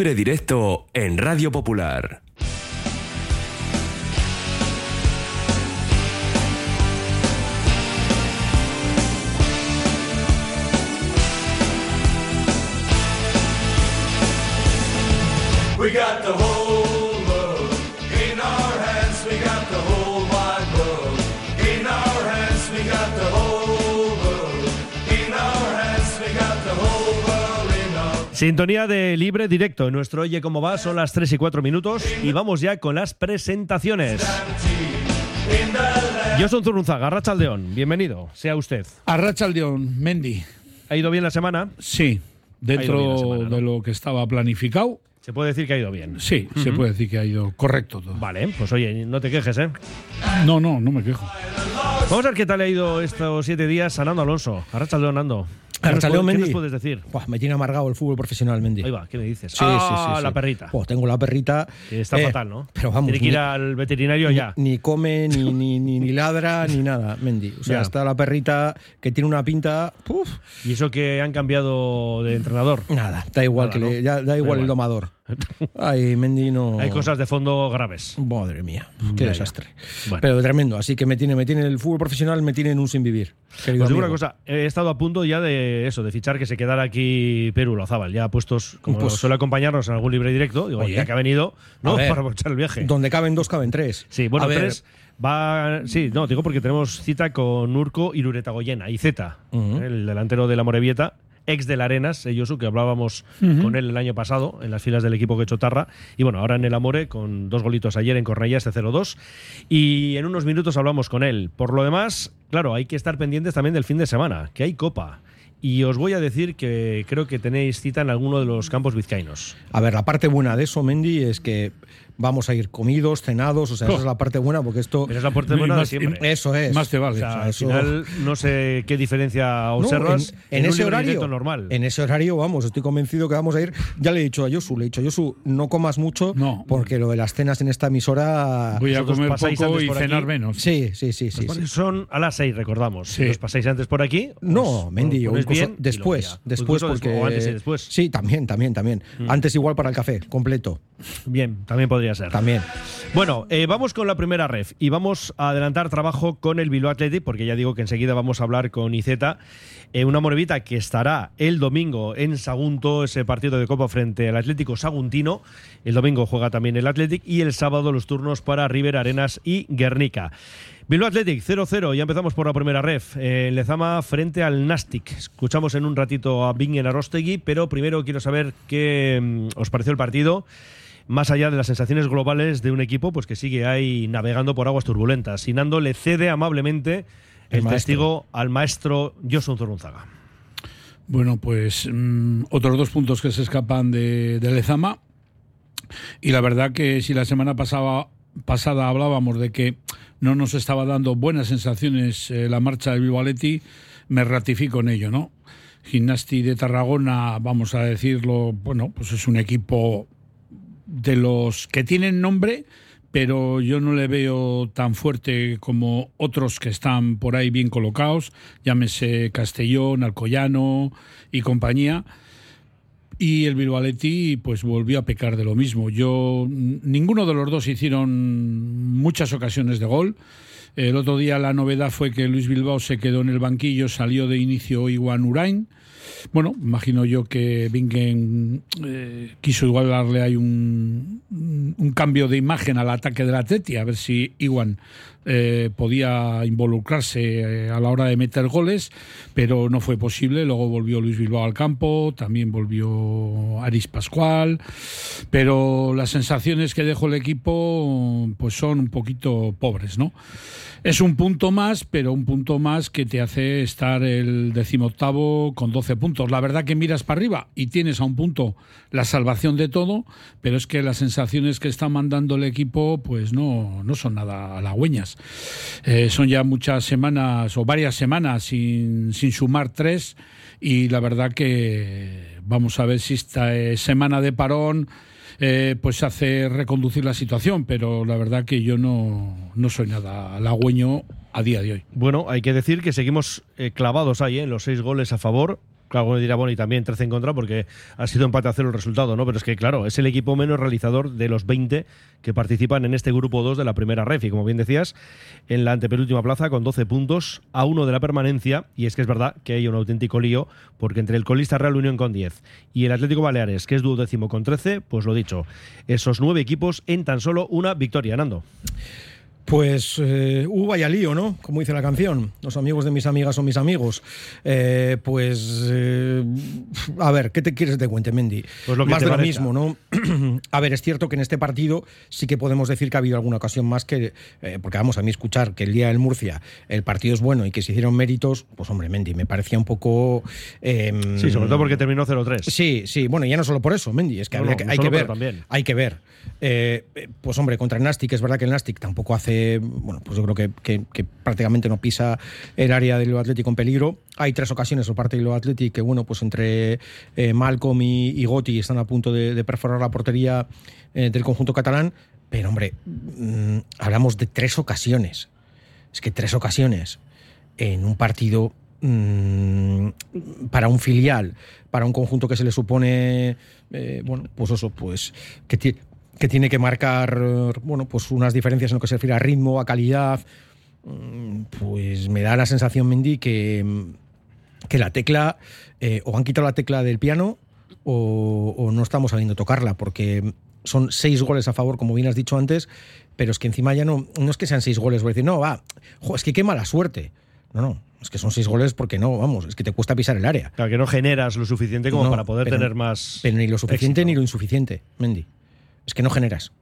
Directo en Radio Popular. Sintonía de libre directo. En nuestro Oye Cómo Va son las 3 y 4 minutos y vamos ya con las presentaciones. Yo soy Zurunzaga, Rachaldeón. Bienvenido, sea usted. Arracha León, Mendy. ¿Ha ido bien la semana? Sí, dentro semana, ¿no? de lo que estaba planificado, Se puede decir que ha ido bien. sí, se puede decir que ha ido correcto todo. Vale, pues oye, no te quejes, ¿eh? No, no, no me quejo. Vamos a ver qué tal ha ido estos siete días a Nando Alonso. A Rachaldeón, Nando. ¿Qué nos Arrachaldeón, puede- ¿Qué nos Mendy. puedes decir? Buah, me tiene amargado el fútbol profesional, Mendy. Ahí va, ¿qué me dices? Sí, ah, sí, sí, la perrita. Buah, tengo la perrita. Que está eh, fatal, ¿no? Pero vamos, Tiene que ir ni- al veterinario ya. Ni come, ni, ni, ni, ni ladra, ni nada, Mendy. O sea, Ya. está la perrita que tiene una pinta. Uf, Y eso que han cambiado de entrenador. nada, da igual, Nada, que le- da igual igual. el domador. Ay, Mendy no. Hay cosas de fondo graves. Madre mía, Ya, qué ya. desastre. Bueno. Pero tremendo, así que me tiene, me tiene el fútbol profesional, me tiene en un sin vivir. Os digo una cosa, he estado a punto ya de eso, de fichar que se quedara aquí Perú Lozábal, ya puestos, como Pues- suele acompañarnos en algún libre directo, digo, Oye. ya que ha venido, ver, Para aprovechar el viaje. Donde caben dos, caben tres. Sí, bueno, A ver, tres va. Sí, no, digo porque tenemos cita con Urco y Luretagoyena, y Z, el delantero de la Morevieta, ex del Arenas, eh, Josu, que hablábamos con él el año pasado en las filas del equipo que Chotarra. Y bueno, ahora en el Amore, con dos golitos ayer en Cornellá, este 0-2. Y en unos minutos hablamos con él. Por lo demás, claro, hay que estar pendientes también del fin de semana, que hay Copa. Y os voy a decir que creo que tenéis cita en alguno de los campos vizcaínos. A ver, la parte buena de eso, Mendy, es que vamos a ir comidos, cenados, o sea, esa es la parte buena, porque esto. Pero es la Y buena de siempre. Eso es. Más te O vale. sea, O sea, al eso- final no sé qué diferencia No, observas en, ese horario normal. En ese horario, vamos, estoy convencido que vamos a ir. Ya le he dicho a Yosu, le he dicho, Yosu, no comas mucho, No. porque lo de las cenas en esta emisora. Voy a comer poco y cenar aquí. menos. Sí, sí, sí, sí. sí. Son a las 6, recordamos. Sí. Si os pasáis antes por aquí. No, os- Mendy, os o ponéis incluso bien y después, después porque después, o antes y después. Mm. Sí, también, también, también. Antes igual para el café, completo, Bien, también podría ser. también. Bueno, eh, vamos con la primera ref y vamos a adelantar trabajo con el Bilbao Athletic, porque ya digo que enseguida vamos a hablar con Iceta. Eh, una morevita que estará el domingo en Sagunto, ese partido de Copa frente al Atlético Saguntino. El domingo juega también el Athletic y el sábado los turnos para River Arenas y Guernica. Bilbao Athletic 0-0, ya empezamos por la primera ref. Eh, Lezama frente al Nastic. Escuchamos en un ratito a Bingen Arostegui, pero primero quiero saber qué mm, os pareció el partido más allá de las sensaciones globales de un equipo pues que sigue ahí navegando por aguas turbulentas. Y Nando le cede amablemente el, testigo al maestro Josun Zorunzaga. Bueno, pues mm, otros dos puntos que se escapan de, de Lezama. Y la verdad que si la semana pasada, pasada hablábamos de que no nos estaba dando buenas sensaciones eh, la marcha Bilbao Athletic, me ratifico en ello, ¿no? Gimnasti de Tarragona, vamos a decirlo, bueno, pues es un equipo de los que tienen nombre, pero yo no le veo tan fuerte como otros que están por ahí bien colocados, llámese Castellón, Alcoyano y compañía. Y el Bilbao Athletic, pues volvió a pecar de lo mismo. Yo ninguno de los dos hicieron muchas ocasiones de gol. El otro día la novedad fue que Luis Bilbao se quedó en el banquillo, salió de inicio Iwan Urain. Bueno, imagino yo que Bingen eh, quiso igual darle ahí un, un- cambio de imagen al ataque del Atleti, a ver si Iwan eh, podía involucrarse eh, a la hora de meter goles, pero no fue posible. Luego volvió Luis Bilbao al campo, también volvió Aris Pascual, pero las sensaciones que dejó el equipo pues son un poquito pobres, ¿no? Es un punto más, pero un punto más que te hace estar el decimoctavo con 12 puntos. La verdad que miras para arriba y tienes a un punto la salvación de todo, pero es que las sensaciones que está mandando el equipo pues no, no son nada halagüeñas. Eh, son ya muchas semanas o varias semanas sin, sin sumar tres y la verdad que vamos a ver si esta eh, semana de parón eh, pues hace reconducir la situación, pero la verdad que yo no, no soy nada halagüeño a día de hoy. Bueno, hay que decir que seguimos clavados ahí en los seis goles a favor Claro, uno dirá, bueno, y también 13 en contra porque ha sido empate a cero el resultado, ¿no? Pero es que, claro, es el equipo menos realizador de los 20 que participan en este grupo 2 de la primera ref. Y como bien decías, en la antepenúltima plaza con 12 puntos a uno de la permanencia. Y es que es verdad que hay un auténtico lío porque entre el colista Real Unión con 10 y el Atlético Baleares, que es duodécimo con 13, pues lo dicho, esos nueve equipos en tan solo una victoria, Nando. Pues eh, uh, vaya lío, ¿no? Como dice la canción. Los amigos de mis amigas son mis amigos. Eh, pues, eh, a ver, ¿qué te quieres que te cuente, Mendy? Pues lo que más de lo mismo, ¿no? a ver, es cierto que en este partido sí que podemos decir que ha habido alguna ocasión más que, eh, porque vamos a mí escuchar que el día del Murcia el partido es bueno y que se hicieron méritos, pues hombre, Mendy, me parecía un poco... em, Sí, sobre todo porque terminó 0-3. Sí, sí, bueno, ya no solo por eso, Mendy, es que, No, habría no, que- no hay que ver. Hay que ver. Pues hombre, contra el Nastic, es verdad que el Nastic tampoco hace, bueno, pues yo creo que, prácticamente no pisa el área del Atlético en peligro. Hay tres ocasiones por parte del Atlético que, bueno, pues entre eh, Malcolm y, Gotti están a punto de, perforar la portería eh, del conjunto catalán. Pero hombre, mm, hablamos de tres ocasiones. Es que tres ocasiones en un partido mm, para un filial, para un conjunto que se le supone, eh, bueno, pues eso, pues que, que tiene que marcar, bueno, pues unas diferencias en lo que se refiere a ritmo, a calidad, mm, pues me da la sensación, Mendy, que, mm, que la tecla, eh, o han quitado la tecla del piano, o, o no estamos sabiendo tocarla, porque son seis goles a favor, como bien has dicho antes, pero es que encima ya no, no es que sean seis goles, voy a decir, no, va, jo, es que qué mala suerte. No, no, es que son seis goles porque no, vamos, es que te cuesta pisar el área. Claro, que no generas lo suficiente como No, para poder pero- tener más. Pero ni lo suficiente éxito. ni lo insuficiente, Mendy. Es que no generas.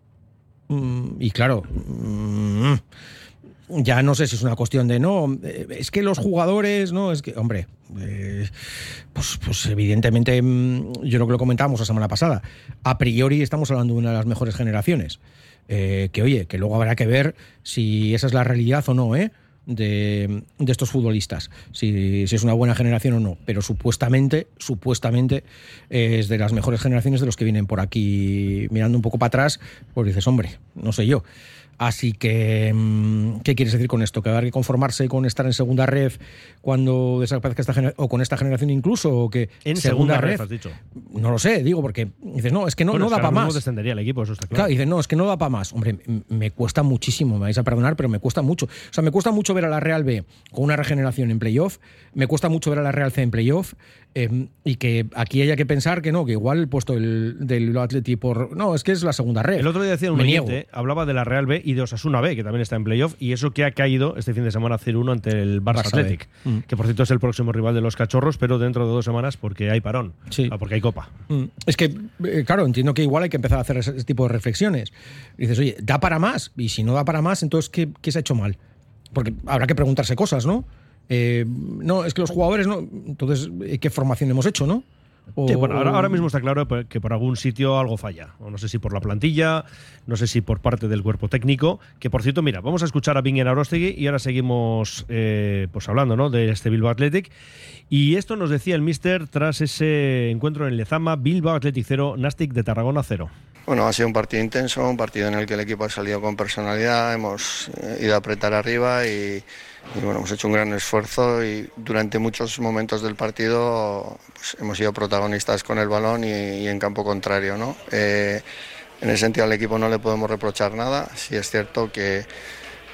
Mm, y claro, mm, ya no sé si es una cuestión de no, eh, es que los jugadores, no, es que, hombre, eh, pues, pues evidentemente, mm, yo creo que lo comentábamos la semana pasada, a priori estamos hablando de una de las mejores generaciones. Eh, que oye, que luego habrá que ver si esa es la realidad o no, ¿eh? De, de estos futbolistas, si, si es una buena generación o no, pero supuestamente, supuestamente es de las mejores generaciones de los que vienen por aquí mirando un poco para atrás, pues dices, hombre, no sé yo. Así que, mm, ¿qué quieres decir con esto? ¿Que habrá que conformarse con estar en segunda red cuando desaparezca esta generación, o con esta generación incluso, o que En segunda red, has dicho. No lo sé, digo, porque dices, no, es que no, Bueno, no da para más. descendería el equipo, eso está Claro, claro. dices, no, es que no da para más. Hombre, me cuesta muchísimo, me vais a perdonar, pero me cuesta mucho. O sea, me cuesta mucho ver a la Real B con una regeneración en playoff, me cuesta mucho ver a la Real C en playoff, eh, y que aquí haya que pensar que no, que igual el puesto del, del Atleti por. No, es que es la segunda red. El otro día decía un oyente, hablaba de la Real B y de Osasuna B, que también está en playoff, y eso que ha caído este fin de semana 0-1 ante el Barça. Athletic, Mm. que por cierto es el próximo rival de los cachorros, pero dentro de dos semanas porque hay parón, Sí. Ah, porque hay copa. Mm, Es que, eh, claro, entiendo que igual hay que empezar a hacer ese, ese tipo de reflexiones. Y dices, oye, ¿da para más? Y si no da para más, entonces, ¿qué, qué se ha hecho mal? Porque habrá que preguntarse cosas, ¿no? Eh, no, es que los jugadores no. Entonces, eh, ¿qué formación hemos hecho, no? O- Sí, bueno, ahora, ahora mismo está claro que por algún sitio algo falla. O no sé si por la plantilla, no sé si por parte del cuerpo técnico. Que por cierto, mira, vamos a escuchar a Bingen Arostegui y ahora seguimos eh, pues hablando ¿no? de este Bilbao Athletic. Y esto nos decía el Mister tras ese encuentro en Lezama, Bilbao Athletic 0, Nastic de Tarragona 0. Bueno, ha sido un partido intenso, un partido en el que el equipo ha salido con personalidad, hemos ido a apretar arriba y, y, bueno, hemos hecho un gran esfuerzo y durante muchos momentos del partido pues, hemos sido protagonistas con el balón y, y en campo contrario. ¿no? Eh, en ese sentido al equipo no le podemos reprochar nada, sí es cierto que,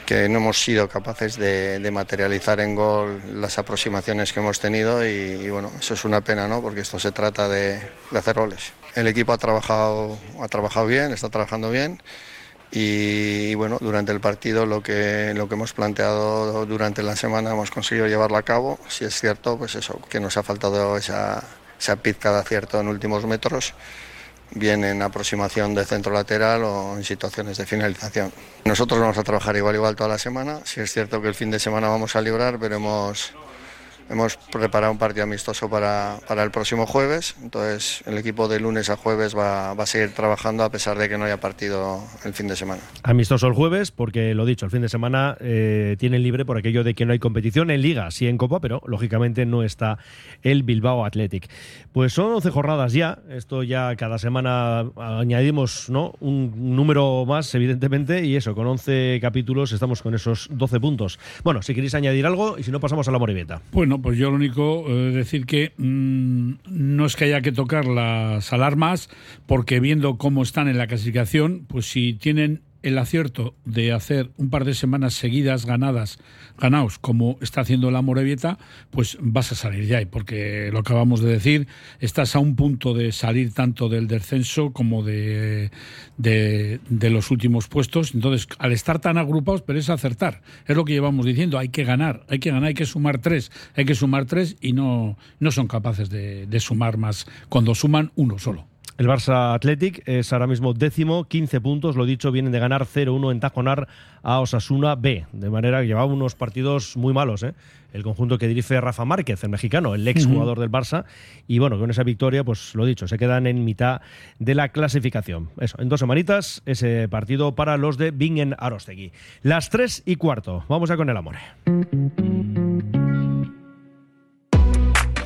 que no hemos sido capaces de, de materializar en gol las aproximaciones que hemos tenido y, y, bueno, eso es una pena, ¿no? porque esto se trata de, de hacer goles. El equipo ha trabajado, ha trabajado bien, está trabajando bien y, bueno, durante el partido lo que, lo que hemos planteado durante la semana hemos conseguido llevarlo a cabo. Si es cierto, pues eso, que nos ha faltado esa, esa pizca de acierto en últimos metros bien en aproximación de centro lateral o en situaciones de finalización. Nosotros vamos a trabajar igual igual toda la semana. Si es cierto que el fin de semana vamos a librar, pero hemos, preparado un partido amistoso para, para el próximo jueves. Entonces el equipo de lunes a jueves va, va a seguir trabajando a pesar de que no haya partido el fin de semana. Amistoso el jueves, porque lo dicho, el fin de semana eh, tienen libre por aquello de que no hay competición en Liga, sí en Copa, pero lógicamente no está el Bilbao Athletic. Pues son 11 jornadas ya, esto ya cada semana añadimos ¿no? un número más, evidentemente, y eso, con 11 capítulos estamos con esos 12 puntos. Bueno, si queréis añadir algo, y si no, pasamos a la Moribeta. Bueno, Pues yo lo único eh, decir que mm, no es que haya que tocar las alarmas, porque viendo cómo están en la clasificación, pues si tienen el acierto de hacer un par de semanas seguidas ganadas, ganaos, como está haciendo la Morevieta, pues vas a salir ya. Porque lo acabamos de decir, estás a un punto de salir tanto del descenso como de, de, los últimos puestos. Entonces, al estar tan agrupados, pero es acertar. Es lo que llevamos diciendo, hay que ganar, hay que ganar, hay que sumar tres, hay que sumar tres y no, no son capaces de sumar más cuando suman uno solo. El Barça Athletic es ahora mismo décimo, 15 puntos, lo dicho, vienen de ganar 0-1 en Tajonar a Osasuna B, de manera que llevaba unos partidos muy malos, ¿eh? el conjunto que dirige Rafa Márquez, el mexicano, el ex jugador del Barça, y bueno, con esa victoria, pues lo dicho, se quedan en mitad de la clasificación. Eso, en dos semanitas, ese partido para los de Bingen Arostegui. Las 3 y cuarto, vamos a con el amor.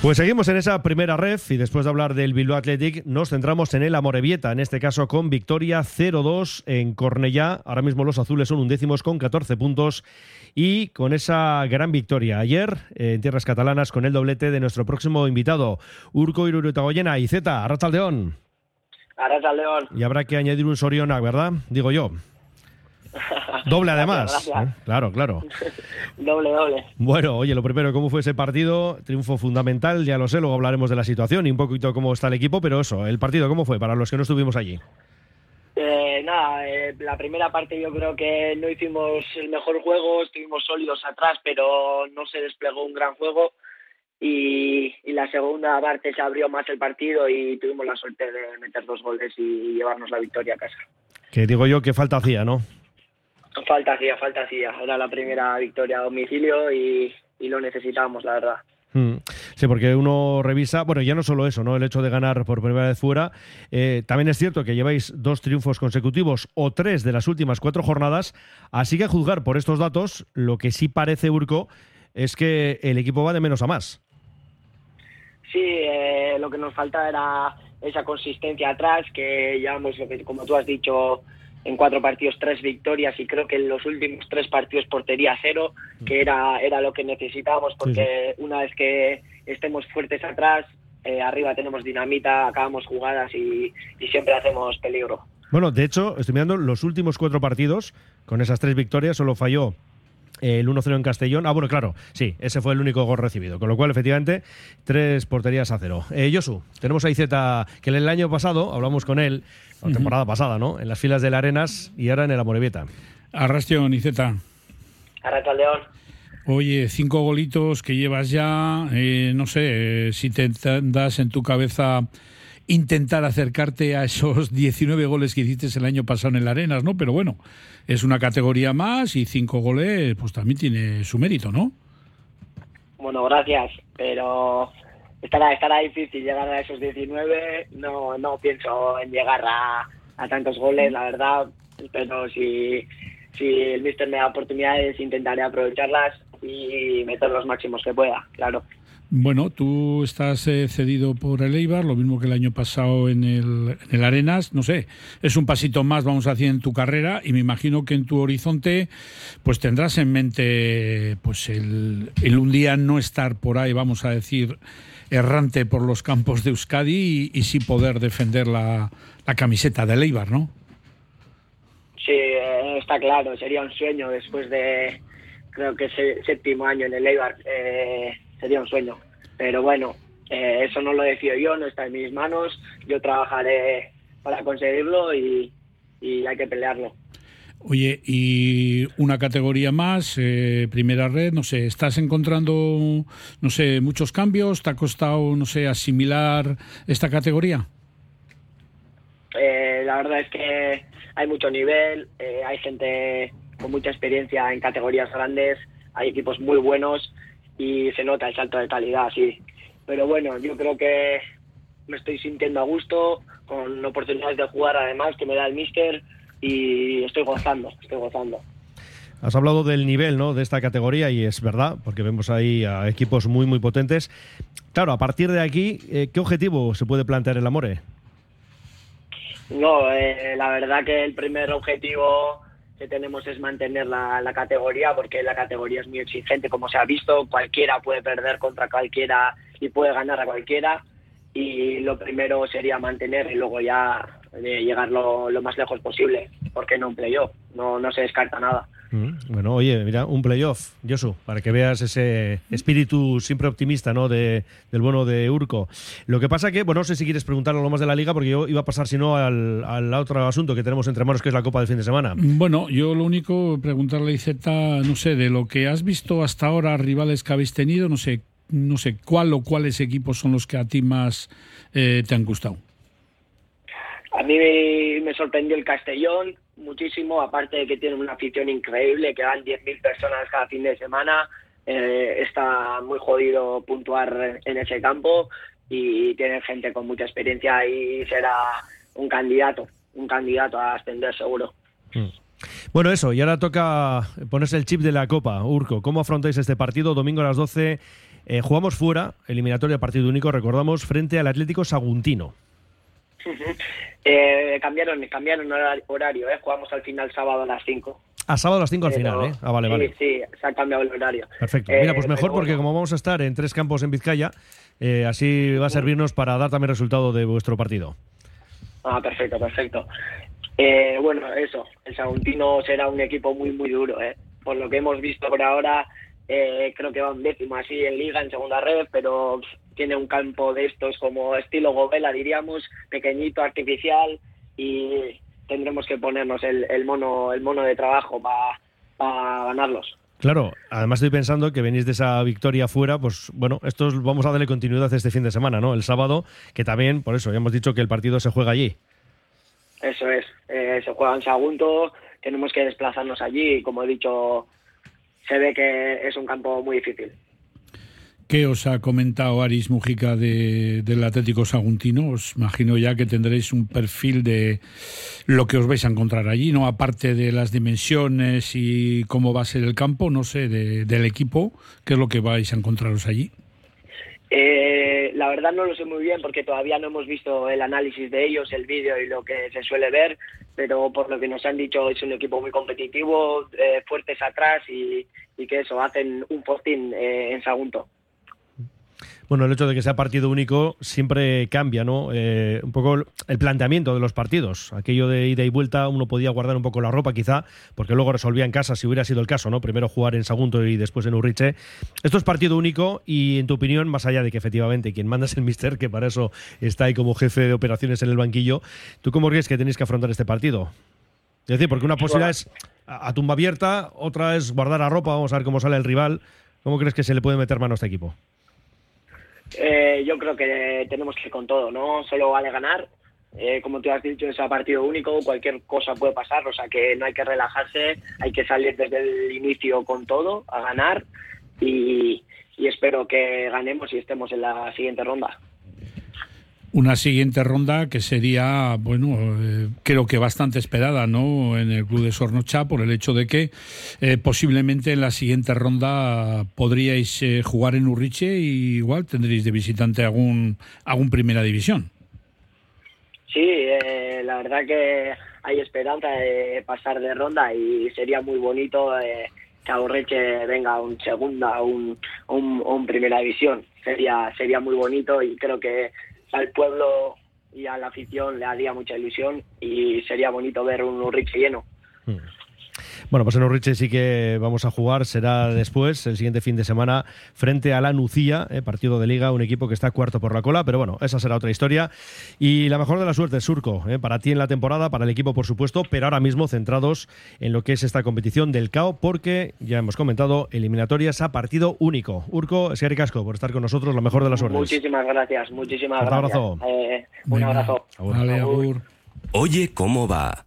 Pues seguimos en esa primera ref y después de hablar del Bilbao Athletic nos centramos en el Amorebieta, en este caso con victoria 0-2 en Cornellá. Ahora mismo los azules son undécimos con 14 puntos y con esa gran victoria ayer eh, en tierras catalanas con el doblete de nuestro próximo invitado, Urco Iruretagoyena y Z, Arrachaldeón. Arrachaldeón. Y habrá que añadir un Soriona, ¿verdad? Digo yo. Doble además. Gracias. ¿eh? Claro, claro. doble, doble. Bueno, oye, lo primero, ¿cómo fue ese partido? Triunfo fundamental, ya lo sé, luego hablaremos de la situación y un poquito cómo está el equipo, pero eso, el partido, ¿cómo fue para los que no estuvimos allí? Eh, nada, eh, la primera parte yo creo que no hicimos el mejor juego, estuvimos sólidos atrás, pero no se desplegó un gran juego. Y, y la segunda parte se abrió más el partido y tuvimos la suerte de meter dos goles y llevarnos la victoria a casa. Que digo yo que falta hacía, ¿no? Falta hacía, falta hacía. Era la primera victoria a domicilio y, y lo necesitábamos, la verdad. Mm. Sí, porque uno revisa, bueno, ya no solo eso, ¿no? El hecho de ganar por primera vez fuera. eh, también es cierto que lleváis dos triunfos consecutivos o tres de las últimas cuatro jornadas. Así que a juzgar por estos datos, lo que sí parece, Urco, es que el equipo va de menos a más. Sí, eh, lo que nos falta era esa consistencia atrás, que llevamos, como tú has dicho, en cuatro partidos tres victorias y creo que en los últimos tres partidos portería cero, que era, era lo que necesitábamos, porque una vez que estemos fuertes atrás, eh, arriba tenemos dinamita, acabamos jugadas y, y siempre hacemos peligro. Bueno, de hecho, estoy mirando los últimos cuatro partidos, con esas tres victorias, solo falló el 1-0 en Castellón. Ah, bueno, claro, sí, ese fue el único gol recibido. Con lo cual, efectivamente, tres porterías a cero. Eh, Josu, tenemos a Izeta, que el año pasado hablamos con él, la temporada pasada, ¿no? En las filas del Arenas y ahora en el Amorebieta. Arrastión y Z. Arracha León. Oye, cinco golitos que llevas ya, eh, no sé, eh, si te das en tu cabeza intentar acercarte a esos 19 goles que hiciste el año pasado en el Arenas, ¿no? Pero bueno, es una categoría más y cinco goles, pues también tiene su mérito, ¿no? Bueno, gracias, pero estará, estará difícil llegar a esos 19. No, no pienso en llegar a, a tantos goles, la verdad, pero si, si el míster me da oportunidades intentaré aprovecharlas y meter los máximos que pueda, claro. Bueno, tú estás eh, cedido por el Eibar, lo mismo que el año pasado en el, en el Arenas, no sé, es un pasito más, vamos a decir, en tu carrera y me imagino que en tu horizonte pues tendrás en mente pues el, un día no estar por ahí, vamos a decir, errante por los campos de Euskadi y, sí poder defender la, camiseta de Leibar, ¿no? Sí, eh, está claro, sería un sueño después de, creo que séptimo año en el Eibar, eh, sería un sueño. Pero bueno, eh, eso no lo decido yo, no está en mis manos, yo trabajaré para conseguirlo y, y hay que pelearlo. Oye, y una categoría más, eh, primera red, no sé, ¿estás encontrando, no sé, muchos cambios? ¿Te ha costado, no sé, asimilar esta categoría? Eh, la verdad es que hay mucho nivel, eh, hay gente con mucha experiencia en categorías grandes, hay equipos muy buenos y se nota el salto de calidad, sí. Pero bueno, yo creo que me estoy sintiendo a gusto, con oportunidades de jugar además que me da el míster y estoy gozando, estoy gozando. Has hablado del nivel ¿no? de esta categoría y es verdad, porque vemos ahí a equipos muy, muy potentes. Claro, a partir de aquí, eh, ¿qué objetivo se puede plantear el Amore? No, eh, la verdad que el primer objetivo que tenemos es mantener la, la categoría, porque la categoría es muy exigente, como se ha visto, cualquiera puede perder contra cualquiera y puede ganar a cualquiera. Y lo primero sería mantener y luego ya eh, llegar lo, lo más lejos posible, porque no un playoff, no, no se descarta nada. Mm, Bueno, oye, mira, un playoff, Josu, para que veas ese espíritu siempre optimista, ¿no? De, del bueno de Urco. Lo que pasa que, bueno, no sé si quieres preguntar algo más de la liga, porque yo iba a pasar, si no, al, al otro asunto que tenemos entre manos, que es la Copa del fin de semana. Bueno, yo lo único, preguntarle a Iceta, no sé, de lo que has visto hasta ahora, rivales que habéis tenido, no sé, no sé, ¿cuál o cuáles equipos son los que a ti más eh, te han gustado? A mí me sorprendió el Castellón muchísimo, aparte de que tienen una afición increíble, que van 10.000 personas cada fin de semana. eh, está muy jodido puntuar en ese campo y tienen gente con mucha experiencia y será un candidato, un candidato a ascender seguro. Bueno, eso, y ahora toca ponerse el chip de la Copa. Urco, ¿cómo afrontáis este partido? Domingo a las 12. eh, jugamos fuera, eliminatoria partido único, recordamos, frente al Atlético Saguntino. Eh, cambiaron, cambiaron hora- horario, ¿eh? jugamos al final sábado a las 5. A sábado a las 5 al final, ¿eh? Ah, vale, sí, vale. Sí, se ha cambiado el horario. Perfecto. Eh, Mira, pues mejor pero porque como vamos a estar en tres campos en Vizcaya, eh, así va a servirnos para dar también resultado de vuestro partido. Ah, perfecto, perfecto. Eh, bueno, eso, el Saguntino será un equipo muy, muy duro, ¿eh? Por lo que hemos visto por ahora, eh, creo que va un décimo así en liga, en segunda red, pero tiene un campo de estos como estilo Gobela, diríamos, pequeñito, artificial, y tendremos que ponernos el, el mono el mono de trabajo para ganarlos. Claro, además estoy pensando que venís de esa victoria fuera, pues bueno, esto es- vamos a darle continuidad este fin de semana, ¿no? El sábado, que también, por eso, ya hemos dicho que el partido se juega allí. Eso es, eh, se juega en Sagunto, tenemos que desplazarnos allí y como he dicho, se ve que es un campo muy difícil. ¿Qué os ha comentado Aris Mujica de, del Atlético Saguntino? Os imagino ya que tendréis un perfil de lo que os vais a encontrar allí, ¿no? Aparte de las dimensiones y cómo va a ser el campo, no sé, de- del equipo, ¿qué es lo que vais a encontraros allí? Eh, la verdad no lo sé muy bien porque todavía no hemos visto el análisis de ellos, el vídeo y lo que se suele ver, pero por lo que nos han dicho es un equipo muy competitivo, eh, fuertes atrás y, que eso, hacen un postín eh, en Sagunto. Bueno, el hecho de que sea partido único siempre cambia, ¿no? Eh, un poco el- planteamiento de los partidos. Aquello de ida y vuelta, uno podía guardar un poco la ropa, quizá, porque luego resolvía en casa si hubiera sido el caso, ¿no? Primero jugar en Sagunto y después en Urriche. Esto es partido único y, en tu opinión, más allá de que efectivamente quien manda es el mister, que para eso está ahí como jefe de operaciones en el banquillo, ¿tú cómo crees que tenéis que afrontar este partido? Es decir, porque una posibilidad es a, a tumba abierta, otra es guardar la ropa, vamos a ver cómo sale el rival. ¿Cómo crees que se le puede meter mano a este equipo? Eh, yo creo que tenemos que ir con todo, ¿no? Solo vale ganar. Eh, como tú has dicho, es a partido único, cualquier cosa puede pasar, o sea que no hay que relajarse, hay que salir desde el inicio con todo, a ganar y, y espero que ganemos y estemos en la siguiente ronda. Una siguiente ronda que sería, bueno, eh, creo que bastante esperada, ¿no? En el club de Sornocha por el hecho de que eh, posiblemente en la siguiente ronda podríais eh, jugar en Urriche y igual tendréis de visitante algún, algún primera división. Sí, eh, la verdad que hay esperanza de pasar de ronda y sería muy bonito eh, que Aurreche venga a un segunda un, un, un primera división. Sería, sería muy bonito y creo que al pueblo y a la afición le haría mucha ilusión y sería bonito ver un Urriche lleno. Bueno, pues en Urriche sí que vamos a jugar, será después, el siguiente fin de semana, frente a la Nucía, eh, partido de liga, un equipo que está cuarto por la cola, pero bueno, esa será otra historia. Y la mejor de la suerte, Surco, eh, para ti en la temporada, para el equipo por supuesto, pero ahora mismo centrados en lo que es esta competición del CAO, porque ya hemos comentado, eliminatorias a partido único. Urco, Sierra Casco, por estar con nosotros, la mejor de las suertes. Muchísimas gracias, muchísimas Un gracias. abrazo. Eh, un Venga. abrazo. Vale, agur. Oye, ¿cómo va?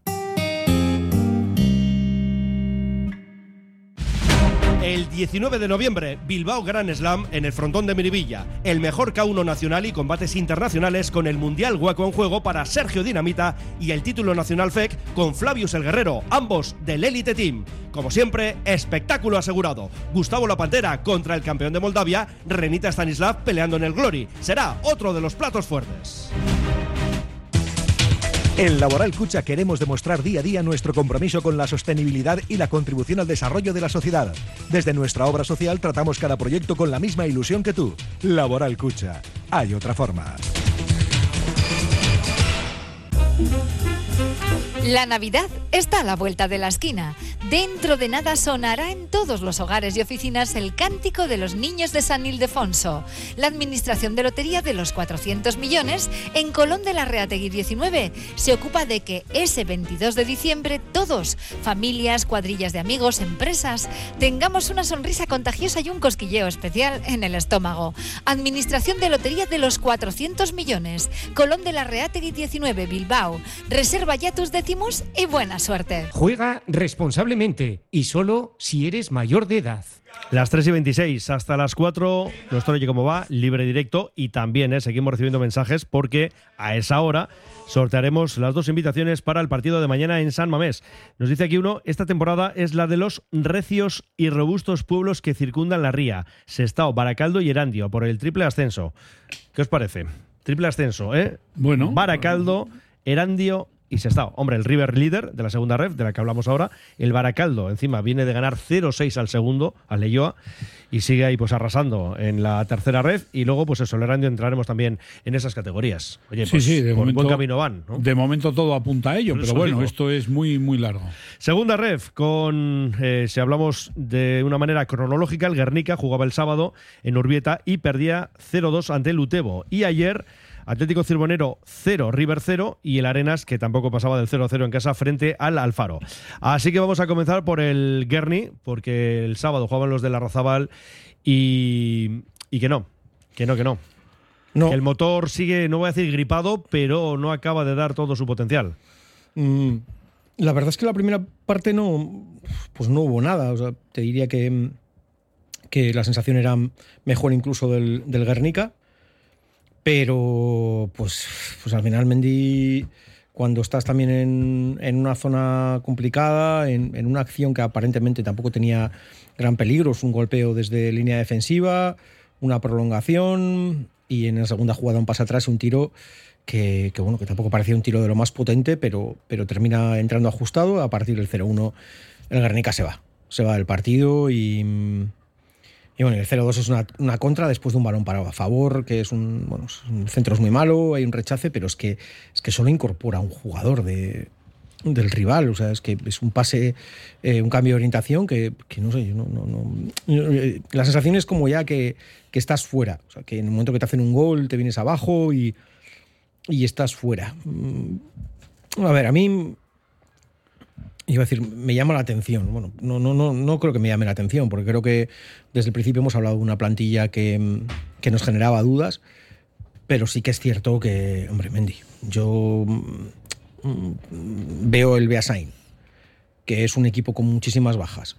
El 19 de noviembre, Bilbao Grand Slam en el frontón de Miribilla. El mejor K1 nacional y combates internacionales con el Mundial Hueco en juego para Sergio Dinamita y el título nacional FEC con Flavius el Guerrero, ambos del Elite Team. Como siempre, espectáculo asegurado. Gustavo La Pantera contra el campeón de Moldavia, Renita Stanislav peleando en el Glory. Será otro de los platos fuertes. En Laboral Cucha queremos demostrar día a día nuestro compromiso con la sostenibilidad y la contribución al desarrollo de la sociedad. Desde nuestra obra social tratamos cada proyecto con la misma ilusión que tú. Laboral Cucha. Hay otra forma. La Navidad está a la vuelta de la esquina. Dentro de nada sonará en todos los hogares y oficinas el cántico de los niños de San Ildefonso. La Administración de Lotería de los 400 millones en Colón de la Reategui 19 se ocupa de que ese 22 de diciembre todos, familias, cuadrillas de amigos, empresas, tengamos una sonrisa contagiosa y un cosquilleo especial en el estómago. Administración de Lotería de los 400 millones. Colón de la Reategui 19 Bilbao. Reserva ya tus décimos y buena suerte. Juega responsablemente y solo si eres mayor de edad. Las 3 y 26 hasta las 4, nuestro Oye Cómo Va, libre directo y también eh, seguimos recibiendo mensajes porque a esa hora sortearemos las dos invitaciones para el partido de mañana en San Mamés. Nos dice aquí uno, esta temporada es la de los recios y robustos pueblos que circundan la ría, Sestao, Baracaldo y Erandio, por el triple ascenso. ¿Qué os parece? Triple ascenso, ¿eh? Bueno. Baracaldo, Erandio y Sestao. Hombre, el River líder de la segunda ref, de la que hablamos ahora, el Baracaldo, encima, viene de ganar 0-6 al segundo, al Leyoa, y sigue ahí pues arrasando en la tercera ref, y luego pues el Erandio entraremos también en esas categorías. Oye, Sí, pues sí, de por momento, buen camino van, ¿no? de momento todo apunta a ello, pero bueno, digo. esto es muy, muy largo. Segunda ref, con, eh, si hablamos de una manera cronológica, el Guernica jugaba el sábado en Urbieta y perdía 0-2 ante el Utebo. Y ayer, Atlético Cirbonero 0, River 0 y el Arenas, que tampoco pasaba del 0-0 en casa, frente al Alfaro. Así que vamos a comenzar por el Guerni, porque el sábado jugaban los de la Razabal y, y que no, que no, que no. No. Que el motor sigue, no voy a decir gripado, pero no acaba de dar todo su potencial. Mm, la verdad es que la primera parte no, pues no hubo nada. O sea, te diría que, que la sensación era mejor incluso del, del Guernica. Pero, pues, pues al final Mendy, cuando estás también en, en una zona complicada, en, en una acción que aparentemente tampoco tenía gran peligro, es un golpeo desde línea defensiva, una prolongación y en la segunda jugada un pase atrás un tiro que, que, bueno, que tampoco parecía un tiro de lo más potente, pero, pero termina entrando ajustado. A partir del 0-1 el Guernica se va. Se va del partido y, y bueno, el 0-2 es una, una, contra después de un balón parado a favor, que es un, bueno, el centro es muy malo, hay un rechace, pero es que, es que solo incorpora un jugador de, del rival, o sea, es que es un pase, eh, un cambio de orientación que, que no sé, yo no, no, no, la sensación es como ya que, que, estás fuera, o sea, que en el momento que te hacen un gol te vienes abajo y, y estás fuera. A ver, a mí iba a decir, me llama la atención. Bueno, no, no, no, no creo que me llame la atención, porque creo que desde el principio hemos hablado de una plantilla que, que nos generaba dudas, pero sí que es cierto que, hombre, Mendy, yo mm, veo el Beasain, que es un equipo con muchísimas bajas,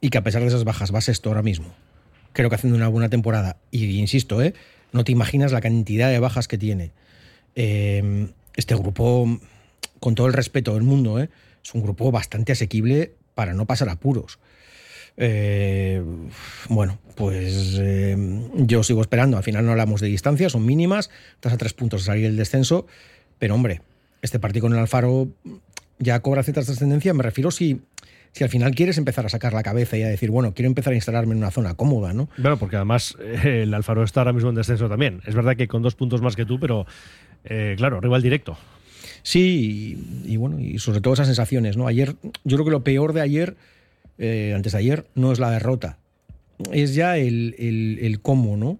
y que a pesar de esas bajas va sexto ahora mismo. Creo que haciendo una buena temporada, y insisto, ¿eh? no te imaginas la cantidad de bajas que tiene. Eh, este grupo, con todo el respeto del mundo, ¿eh? Es un grupo bastante asequible para no pasar apuros. Eh, bueno, pues eh, yo sigo esperando. Al final no hablamos de distancia, son mínimas. Estás a tres puntos de salir el descenso. Pero hombre, este partido con el Alfaro ya cobra cierta trascendencia. Me refiero si, si al final quieres empezar a sacar la cabeza y a decir, bueno, quiero empezar a instalarme en una zona cómoda, ¿no? Bueno, porque además eh, el Alfaro está ahora mismo en descenso también. Es verdad que con dos puntos más que tú, pero claro, rival directo. Sí, y, bueno, y sobre todo esas sensaciones, ¿no? Ayer, yo creo que lo peor de ayer, eh, antes de ayer, no es la derrota, es ya el, el- cómo, ¿no?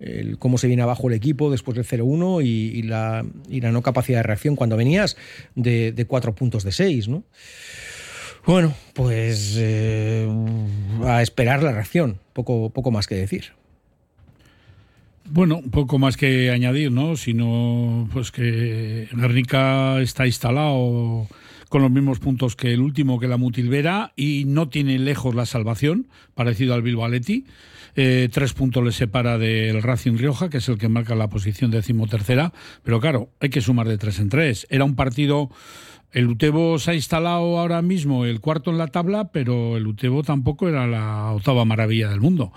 El cómo se viene abajo el equipo después del 0-1 y, y la, no capacidad de reacción cuando venías de, de cuatro puntos de seis, ¿no? Bueno, pues eh, a esperar la reacción, poco, poco más que decir. Bueno, poco más que añadir, ¿no? Sino pues que Guernica está instalado con los mismos puntos que el último, que la Mutilvera, y no tiene lejos la salvación, parecido al Bilbao. Eh, tres puntos le separa del Racing Rioja, que es el que marca la posición decimotercera. Pero claro, hay que sumar de tres en tres. Era un partido. El Utebo se ha instalado ahora mismo el cuarto en la tabla, pero el Utebo tampoco era la octava maravilla del mundo.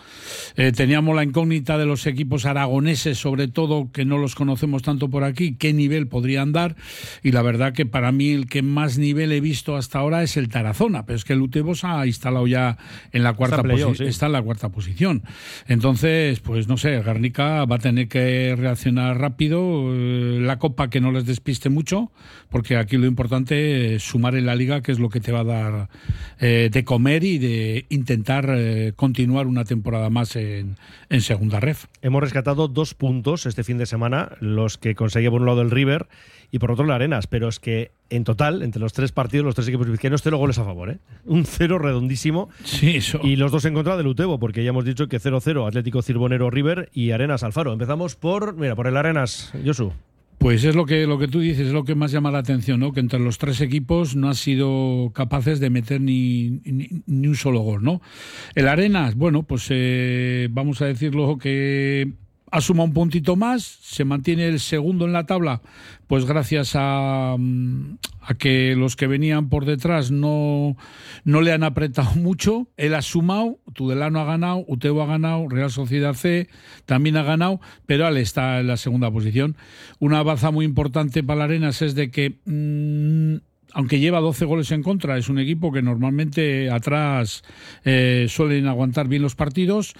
Eh, teníamos la incógnita de los equipos aragoneses, sobre todo, que no los conocemos tanto por aquí, qué nivel podrían dar. Y la verdad que para mí el que más nivel he visto hasta ahora es el Tarazona, pero es que el Utebo se ha instalado ya en la cuarta en playoff, posi- sí. está en la cuarta posición. Entonces, pues no sé, Garnica va a tener que reaccionar rápido. eh, la copa que no les despiste mucho, porque aquí lo importante es sumar en la liga, que es lo que te va a dar eh, de comer y de intentar eh, continuar una temporada más en, en segunda ref. Hemos rescatado dos puntos este fin de semana, los que conseguía por un lado el River y por otro el Arenas, pero es que en total, entre los tres partidos, los tres equipos vizcaínos, cero goles a favor, ¿eh? Un cero redondísimo. Sí, eso. Y los dos en contra del Utebo, porque ya hemos dicho que 0-0 Atlético Cirbonero River y Arenas Alfaro. Empezamos por, mira, por el Arenas, Josu. Pues es lo que, lo que tú dices, es lo que más llama la atención, ¿no? Que entre los tres equipos no han sido capaces de meter ni, ni, un solo gol, ¿no? El Arenas, bueno, pues eh, vamos a decirlo que ha sumado un puntito más, se mantiene el segundo en la tabla, pues gracias a, mm, a que los que venían por detrás no, no le han apretado mucho. Él ha sumado, Tudelano ha ganado, Utebo ha ganado, Real Sociedad C también ha ganado, pero él está en la segunda posición. Una baza muy importante para Arenas es de que. mm, aunque lleva 12 goles en contra, es un equipo que normalmente atrás eh, suelen aguantar bien los partidos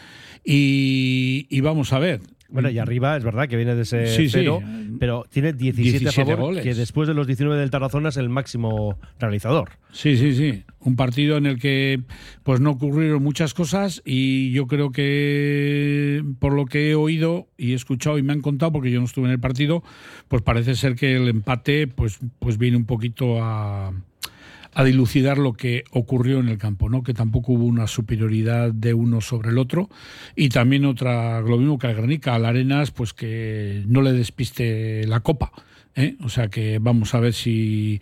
y vamos a ver. Bueno, y arriba es verdad que viene de ese Sí, sí. cero, pero tiene 17, 17 a favor, goles. que después de los 19 del Tarazona es el máximo realizador. Sí, sí, sí. Un partido en el que pues no ocurrieron muchas cosas y yo creo que por lo que he oído y he escuchado y me han contado porque yo no estuve en el partido, pues parece ser que el empate pues pues viene un poquito a a dilucidar lo que ocurrió en el campo, ¿no? Que tampoco hubo una superioridad de uno sobre el otro y también otra lo mismo que al Granica, al Arenas, pues que no le despiste la copa. ¿eh? O sea que vamos a ver si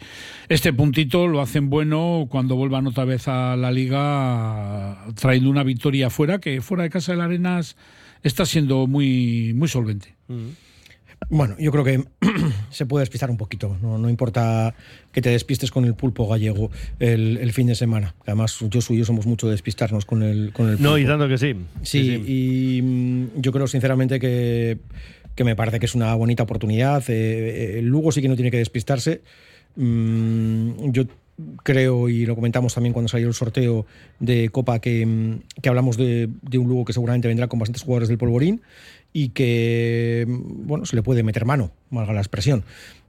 este puntito lo hacen bueno cuando vuelvan otra vez a la liga trayendo una victoria fuera, que fuera de casa del Arenas está siendo muy, muy solvente. Bueno, yo creo que se puede despistar un poquito. No, no importa que te despistes con el pulpo gallego el, el fin de semana. que Además, yo y yo somos mucho de despistarnos con el, con el pulpo. No, y tanto que sí. Sí, y mm, yo creo sinceramente que, que me parece que es una bonita oportunidad. Eh, eh, Lugo sí que no tiene que despistarse. Mm, yo creo, y lo comentamos también cuando salió el sorteo de Copa, que, mm, que hablamos de, de un Lugo que seguramente vendrá con bastantes jugadores del polvorín y que, mm, bueno, se le puede meter mano, valga la expresión.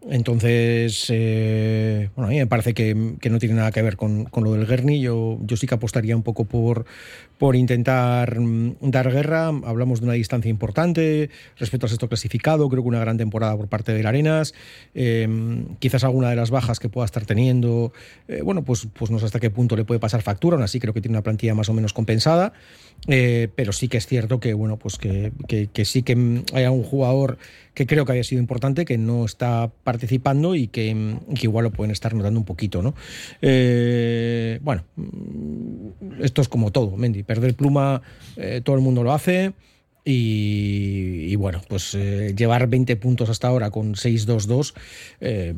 Entonces, eh, bueno, a mí me parece que, que no tiene nada que ver con, con lo del Guerni. Yo, yo sí que apostaría un poco por, por intentar mm, dar guerra. Hablamos de una distancia importante respecto al sexto clasificado. Creo que una gran temporada por parte del Arenas. Eh, quizás alguna de las bajas que pueda estar teniendo, eh, bueno, pues, pues no sé hasta qué punto le puede pasar factura. Aún así, creo que tiene una plantilla más o menos compensada. Pero sí que es cierto que, bueno, pues que, que, que sí que mm, haya un jugador que creo que había sido importante, que no está participando y que, mm, que igual lo pueden estar notando un poquito, ¿no? Eh, bueno, mm, esto es como todo, Mendy. Perder pluma, eh, todo el mundo lo hace. Y, y bueno, pues eh, llevar 20 puntos hasta ahora con 6-2-2, eh,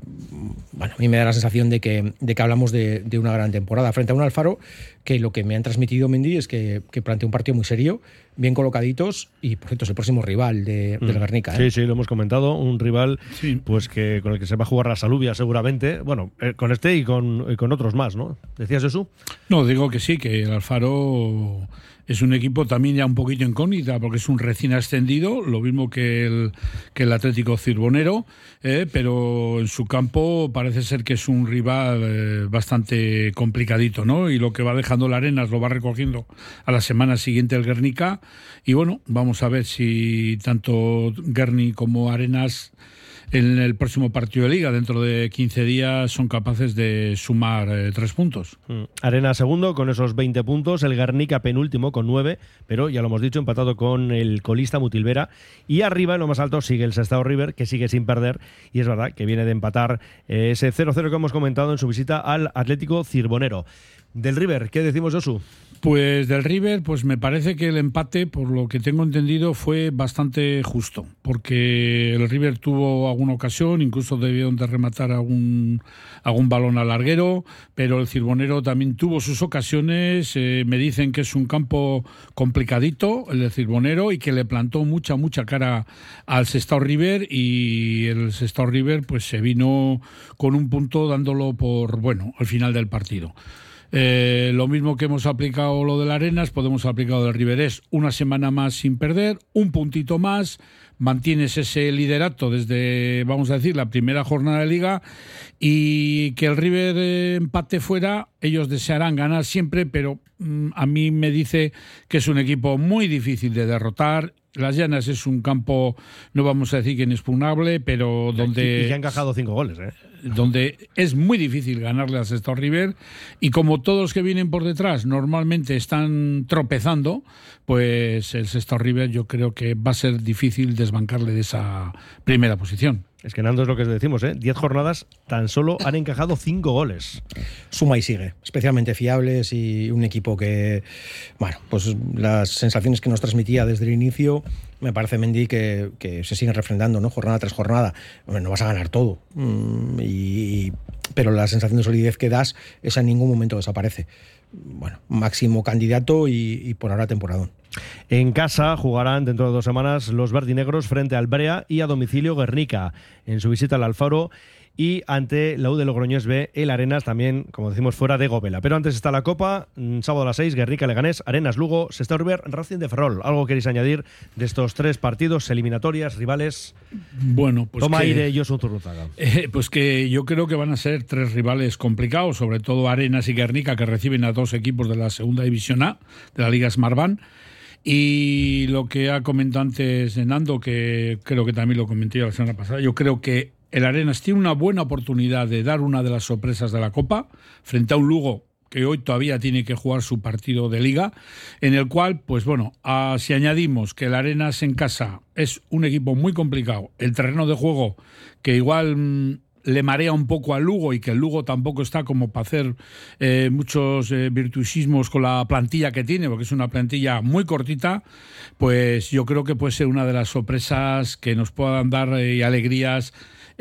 bueno, a mí me da la sensación de que, de que hablamos de, de una gran temporada frente a un Alfaro que lo que me han transmitido Mendy es que, que plantea un partido muy serio, bien colocaditos y por cierto es el próximo rival de, del Mm. Guernica. ¿eh? Sí, sí, lo hemos comentado. Un rival pues que con el que se va a jugar la salubia seguramente. Bueno, eh, con este y con, y con otros más, ¿no? ¿Decías eso? No, digo que sí, que el Alfaro es un equipo también ya un poquito incógnita, porque es un recién ascendido, lo mismo que el, que el Atlético Cirbonero, eh, pero en su campo parece ser que es un rival eh, bastante complicadito, ¿no? Y lo que va dejando la Arenas lo va recogiendo a la semana siguiente el Guernica. Y bueno, vamos a ver si tanto Guerni como Arenas en el próximo partido de liga, dentro de 15 días, son capaces de sumar eh, tres puntos. Mm. Arena segundo con esos 20 puntos, el Guernica penúltimo con 9, pero ya lo hemos dicho, empatado con el colista Mutilvera. Y arriba, en lo más alto, sigue el Sestao River, que sigue sin perder. Y es verdad que viene de empatar eh, ese 0-0 que hemos comentado en su visita al Atlético Cirbonero. Del River, ¿qué decimos, Josu? Pues del River, pues me parece que el empate, por lo que tengo entendido, fue bastante justo, porque el River tuvo alguna ocasión, incluso debieron de rematar algún, algún balón al larguero, pero el Cirbonero también tuvo sus ocasiones. eh, me dicen que es un campo complicadito, el del Cirbonero, y que le plantó mucha, mucha cara al Sestao River, y el Sestao River pues se vino con un punto dándolo por, bueno, al final del partido. Eh, lo mismo que hemos aplicado lo del Arenas, podemos aplicar lo del Riverés. Una semana más sin perder, un puntito más, mantienes ese liderato desde, vamos a decir, la primera jornada de liga y que el River eh, empate fuera, ellos desearán ganar siempre, pero mm, a mí me dice que es un equipo muy difícil de derrotar. Las Llanas es un campo, no vamos a decir que inexpugnable, pero donde Y que ha encajado cinco goles, ¿eh? Donde es muy difícil ganarle a Sestao River y como todos los que vienen por detrás normalmente están tropezando, pues el Sestao River yo creo que va a ser difícil desbancarle de esa primera posición. Es que Nando es lo que decimos, ¿eh? Diez jornadas, tan solo han encajado cinco goles. Suma y sigue, especialmente fiables y un equipo que, bueno, pues las sensaciones que nos transmitía desde el inicio, me parece Mendy que, se siguen refrendando, ¿no? Jornada tras jornada. No vas a ganar todo, mm, pero la sensación de solidez que das, esa en ningún momento desaparece. Bueno, máximo candidato y, y por ahora temporadón. En casa jugarán dentro de dos semanas los verdinegros frente al Brea y a domicilio Guernica en su visita al Alfaro y ante la U de Logroñés B, el Arenas también, como decimos, fuera de Govela. Pero antes está la Copa, mm, sábado a las 6, Guernica Leganés, Arenas Lugo, Sestao River, Racing de Ferrol. ¿Algo queréis añadir de estos tres partidos, eliminatorias, rivales? Bueno, pues Toma que- aire, Josu Zurruzaga. Eh, pues que yo creo que van a ser tres rivales complicados, sobre todo Arenas y Guernica, que reciben a dos equipos de la segunda división A, de la Liga Smartbank. Y lo que ha comentado antes Nando, que creo que también lo comenté yo la semana pasada, yo creo que el Arenas tiene una buena oportunidad de dar una de las sorpresas de la Copa frente a un Lugo que hoy todavía tiene que jugar su partido de liga, en el cual, pues bueno, ah, si añadimos que el Arenas en casa es un equipo muy complicado, el terreno de juego que igual mm, le marea un poco al Lugo y que el Lugo tampoco está como para hacer eh, muchos eh, virtuosismos con la plantilla que tiene, porque es una plantilla muy cortita, pues yo creo que puede ser una de las sorpresas que nos puedan dar eh, alegrías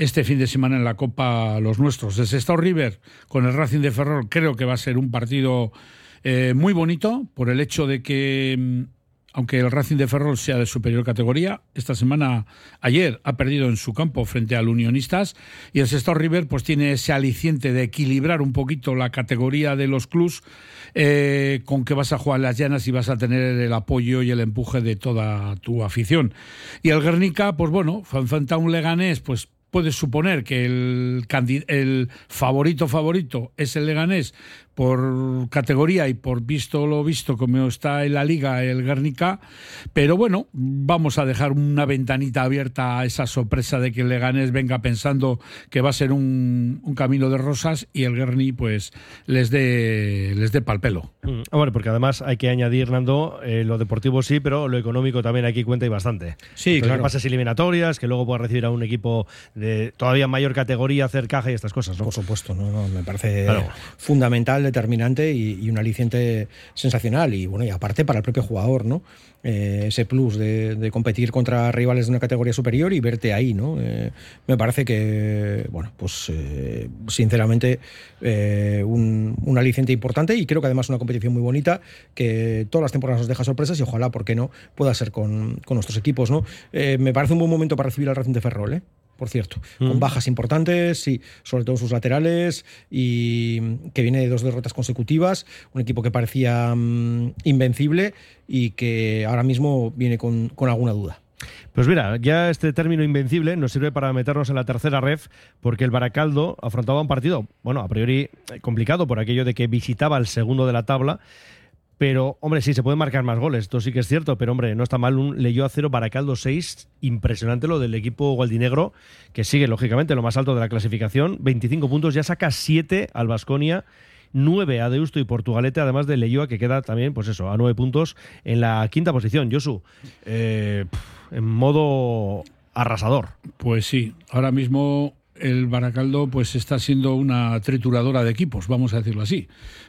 este fin de semana en la Copa los nuestros. El Sestao River con el Racing de Ferrol creo que va a ser un partido eh, muy bonito por el hecho de que mm, aunque el Racing de Ferrol sea de superior categoría, esta semana, ayer, ha perdido en su campo frente al Unionistas y el Sestao River pues tiene ese aliciente de equilibrar un poquito la categoría de los clubs eh, con que vas a jugar las llanas y vas a tener el apoyo y el empuje de toda tu afición. Y el Guernica, pues bueno, frente a un Leganés, pues puedes suponer que el, el favorito favorito es el Leganés por categoría y por visto lo visto como está en la liga el Guernica, pero bueno, vamos a dejar una ventanita abierta a esa sorpresa de que el Leganés venga pensando que va a ser un, un camino de rosas y el Guerni pues les dé les dé pal pelo. Mm, Hombre, porque además hay que añadir, Nando, eh, lo deportivo sí, pero lo económico también aquí cuenta y bastante. Sí, Entonces, claro. pases eliminatorias, que luego puedas recibir a un equipo de todavía mayor categoría, hacer caja y estas cosas, ¿no? Por supuesto, no, no, me parece Claro. fundamental determinante y, y un aliciente sensacional. Y bueno, y aparte para el propio jugador, ¿no? Eh, ese plus de, competir contra rivales de una categoría superior y verte ahí, ¿no? Eh, me parece que, bueno, pues eh, sinceramente un, un aliciente importante y creo que además una competición muy bonita que todas las temporadas nos deja sorpresas y ojalá, ¿por qué no?, pueda ser con, con nuestros equipos, ¿no? Me parece un buen momento para recibir al Racing de Ferrol. Por cierto, con Mm. bajas importantes, sí, sobre todo sus laterales y que viene de dos derrotas consecutivas, un equipo que parecía mm, invencible y que ahora mismo viene con, con alguna duda. Pues mira, ya este término invencible nos sirve para meternos en la tercera ref, porque el Baracaldo afrontaba un partido, bueno, a priori eh, complicado por aquello de que visitaba el segundo de la tabla. Pero, hombre, sí, se pueden marcar más goles, esto sí que es cierto, pero, hombre, no está mal un leyó a cero Baracaldo 6. Impresionante lo del equipo gualdinegro, que sigue, lógicamente, lo más alto de la clasificación. 25 puntos, ya saca 7 al Basconia. 9 a Deusto y Portugalete, además de Leyoa, que queda también, pues eso, a 9 puntos en la quinta posición. Josu, eh, en modo arrasador. Pues sí, ahora mismo el Baracaldo pues está siendo una trituradora de equipos, vamos a decirlo así,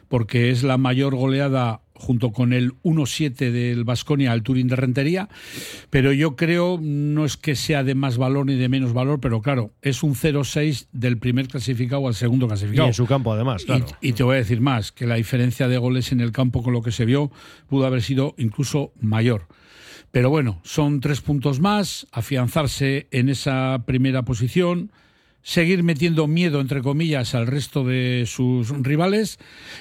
porque es la mayor goleada junto con el 1-7 del Basconia al Turín de Rentería, pero yo creo no es que sea de más valor ni de menos valor, pero claro, es un 0-6 del primer clasificado al segundo Y clasificado. en su campo, además, claro. Y, y te voy a decir más, que la diferencia de goles en el campo con lo que se vio pudo haber sido incluso mayor. Pero bueno, son tres puntos más, afianzarse en esa primera posición, seguir metiendo miedo, entre comillas, al resto de sus rivales.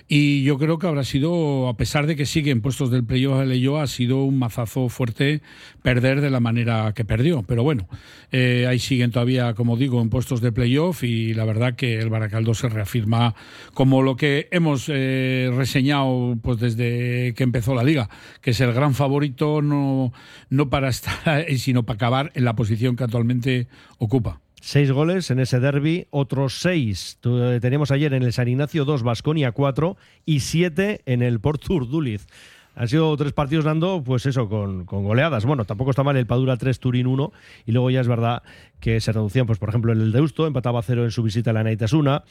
Y yo creo que habrá sido, a pesar de que sigue en puestos del playoff de Leyoa, ha sido un mazazo fuerte perder de la manera que perdió. Pero bueno, eh, ahí siguen todavía, como digo, en puestos de playoff y la verdad que el Baracaldo se reafirma como lo que hemos eh, reseñado pues desde que empezó la liga, que es el gran favorito no, no para estar, sino para acabar en la posición que actualmente ocupa. Seis goles en ese derby, otros seis eh, teníamos ayer en el San Ignacio 2, Basconia 4 y siete en el Portur Duliz. Han sido tres partidos dando, pues eso, con, con goleadas. Bueno, tampoco está mal el Padura 3, Turín 1. Y luego ya es verdad que se reducían, pues por ejemplo, el Deusto empataba a cero en su visita a la Naitasuna.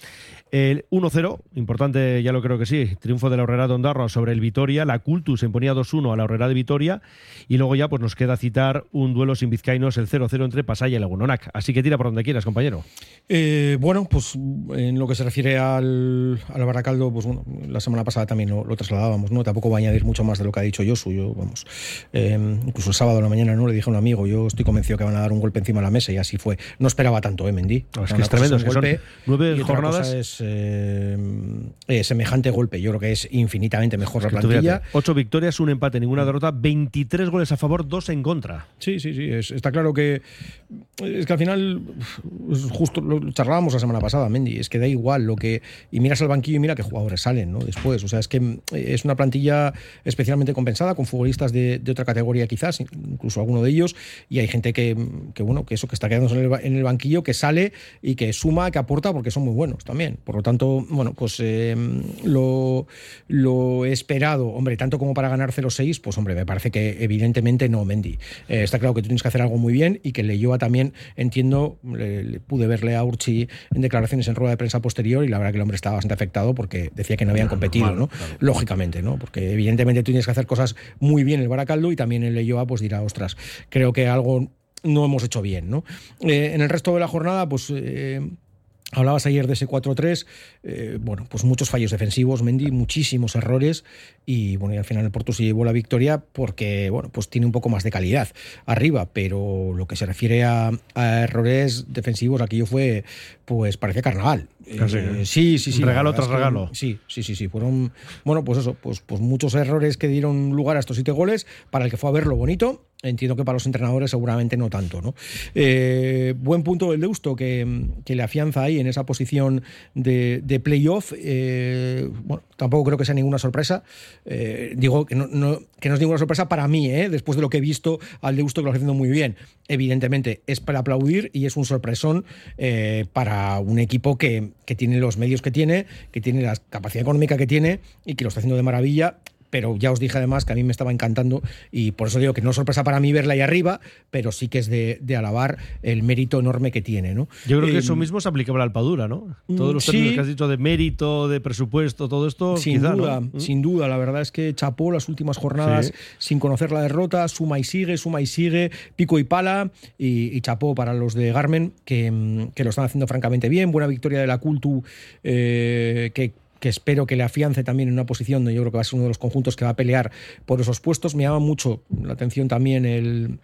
El 1-0, importante, ya lo creo que sí, triunfo de la Horrera de Ondarroa sobre el Vitoria. La Cultus se imponía 2-1 a la Horrera de Vitoria. Y luego ya pues nos queda citar un duelo sin vizcaínos, el 0-0 entre Pasaya y Lagunonac. Así que tira por donde quieras, compañero. Eh, bueno, pues en lo que se refiere al, al Baracaldo, pues bueno, la semana pasada también lo, lo trasladábamos, ¿no? Tampoco va a añadir mucho más de lo que ha dicho Josu. Yo, vamos, eh, incluso el sábado a la mañana, ¿no? Le dije a un amigo, yo estoy convencido que van a dar un golpe encima de la mesa y así fue. No esperaba tanto, ¿eh, Mendy? No, es que es tremendo, es que son golpe nueve y jornadas. es eh, eh, semejante golpe. Yo creo que es infinitamente mejor la Que tú plantilla. fíjate, Ocho victorias, un empate, ninguna derrota, 23 goles a favor, dos en contra. Sí, sí, sí. es- está claro que es que al final, es justo lo charlábamos la semana pasada, Mendy, es que da igual lo que. Y miras al banquillo y mira qué jugadores salen, ¿no? Después. O sea, es que mm, es una plantilla especialmente compensada con futbolistas de, de otra categoría, quizás, incluso alguno de ellos. Y hay gente que, que bueno, que eso, que está quedándose en el, en el banquillo, que sale y que suma, que aporta, porque son muy buenos también. Por lo tanto, bueno, pues eh, lo, lo esperado, hombre, tanto como para ganar 0-6, pues hombre, me parece que evidentemente no, Mendy. Eh, está claro que tú tienes que hacer algo muy bien y que le lleva también, entiendo, le- le pude verle a Urchi en declaraciones en rueda de prensa posterior y la verdad que el hombre estaba bastante afectado porque decía que no habían competido, ¿no? Lógicamente, ¿no? Porque evidentemente tú tienes que hacer cosas muy bien en el Baracaldo y también el Leyoa pues dirá, ostras, creo que algo no hemos hecho bien, ¿no? Eh, en el resto de la jornada, pues... eh, Hablabas ayer de ese 4-3, eh, bueno, pues muchos fallos defensivos, Mendy, muchísimos errores y bueno, y al final el Porto se llevó la victoria porque, bueno, pues tiene un poco más de calidad arriba, pero lo que se refiere a, a errores defensivos, aquello fue, pues parecía carnaval. Eh, sí, sí, sí. Regalo tras que- regalo. Sí, sí, sí, sí. Fueron, bueno, pues eso, pues, pues muchos errores que dieron lugar a estos siete goles. Para el que fue a ver lo bonito, entiendo que para los entrenadores seguramente no tanto, ¿no? Eh, buen punto del Deusto que, que le afianza ahí en esa posición de, de playoff. Eh, bueno, tampoco creo que sea ninguna sorpresa. Digo que no, no- que no es ninguna sorpresa para mí, después de lo que he visto al Deusto que lo está haciendo muy bien. Evidentemente es para aplaudir y es un sorpresón para un equipo que, que tiene los medios que tiene, que tiene la capacidad económica que tiene y que lo está haciendo de maravilla pero ya os dije además que a mí me estaba encantando y por eso digo que no es sorpresa para mí verla ahí arriba, pero sí que es de, de alabar el mérito enorme que tiene. ¿no? Yo creo que Eh, eso mismo es aplicable al Padura, ¿no? Todos los sí. términos que has dicho de mérito, de presupuesto, todo esto, Sin quizá, duda, ¿no? ¿Mm? sin duda. La verdad es que chapó las últimas jornadas Sí. sin conocer la derrota, suma y sigue, suma y sigue, pico y pala, y, y chapó para los de Garmen, que, mm, que lo están haciendo francamente bien. Buena victoria de la Cultu, eh, que que espero que le afiance también en una posición donde yo creo que va a ser uno de los conjuntos que va a pelear por esos puestos. Me llama mucho la atención también el,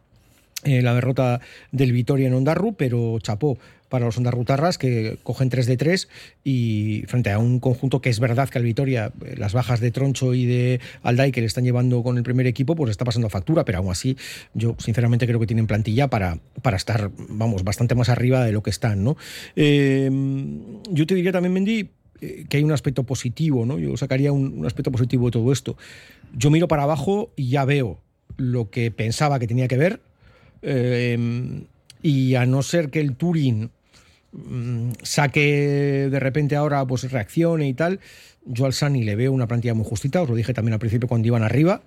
eh, la derrota del Vitoria en Ondarru, pero chapó para los Ondarrutarras que cogen 3 de 3 y frente a un conjunto que es verdad que al Vitoria eh, las bajas de Troncho y de Alday que le están llevando con el primer equipo pues está pasando factura, pero aún así yo sinceramente creo que tienen plantilla para, para estar, vamos, bastante más arriba de lo que están, ¿no? Eh, yo te diría también, Mendy, eh, que hay un aspecto positivo, ¿no? Yo sacaría un, un aspecto positivo de todo esto. Yo miro para abajo y ya veo lo que pensaba que tenía que ver. eh, y a no ser que el Turing mm, saque de repente ahora pues reaccione y tal, yo al Sani le veo una plantilla muy justita, os lo dije también al principio cuando iban arriba,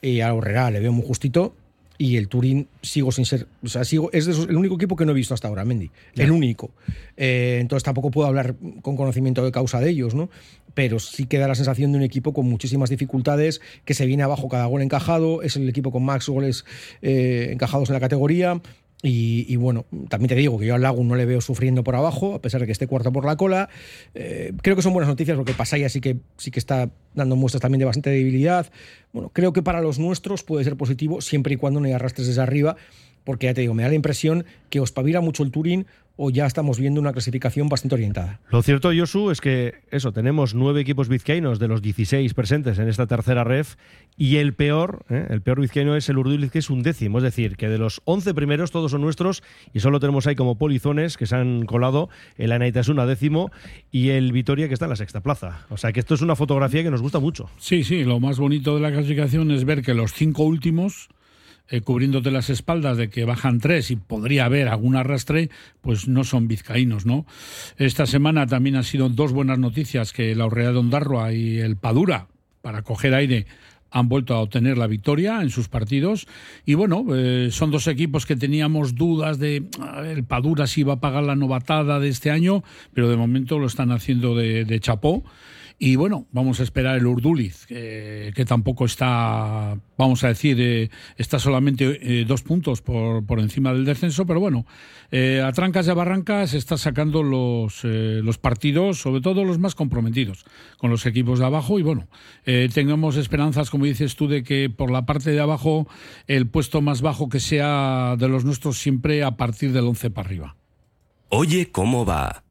y a Herrera le veo muy justito. Y el Turín sigo sin ser. O sea, sigo, es de esos- el único equipo que no he visto hasta ahora, Mendy. El único. Eh, entonces tampoco puedo hablar con conocimiento de causa de ellos, ¿no? Pero sí que da la sensación de un equipo con muchísimas dificultades, que se viene abajo cada gol encajado. Es el equipo con más goles eh, encajados en la categoría. Y, bueno, también te digo que yo al Lagun no le veo sufriendo por abajo, a pesar de que esté cuarto por la cola. Eh, creo que son buenas noticias porque Pasaya sí que, sí que está dando muestras también de bastante debilidad. Bueno, creo que para los nuestros puede ser positivo siempre y cuando no hay arrastres desde arriba, porque ya te digo, me da la impresión que os pavira mucho el Turín o ya estamos viendo una clasificación bastante orientada. Lo cierto, Josu, es que eso, tenemos nueve equipos vizcaínos de los 16 presentes en esta tercera ref y el peor, ¿eh? el peor vizcaíno es el Urduliz, que es un décimo. Es decir, que de los 11 primeros todos son nuestros y solo tenemos ahí como polizones que se han colado el Anaitasuna décimo y el Vitoria que está en la sexta plaza. O sea que esto es una fotografía que nos gusta mucho. Sí, sí, lo más bonito de la clasificación es ver que los cinco últimos, eh, cubriéndote las espaldas de que bajan tres y podría haber algún arrastre, pues no son vizcaínos, ¿no? Esta semana también han sido dos buenas noticias que la Orrea de Ondarroa y el Padura, para coger aire, han vuelto a obtener la victoria en sus partidos. Y bueno, eh, son dos equipos que teníamos dudas de a ver, el Padura si iba a pagar la novatada de este año, pero de momento lo están haciendo de chapó. Y bueno, vamos a esperar el Urduliz, que, que tampoco está, vamos a decir, eh, está solamente eh, dos puntos por, por encima del descenso, pero bueno, eh, a trancas y a barrancas está sacando los, eh, los partidos, sobre todo los más comprometidos, con los equipos de abajo. Y bueno, eh, tengamos esperanzas, como dices tú, de que por la parte de abajo el puesto más bajo que sea de los nuestros siempre a partir del 11 para arriba. Oye, ¿cómo va?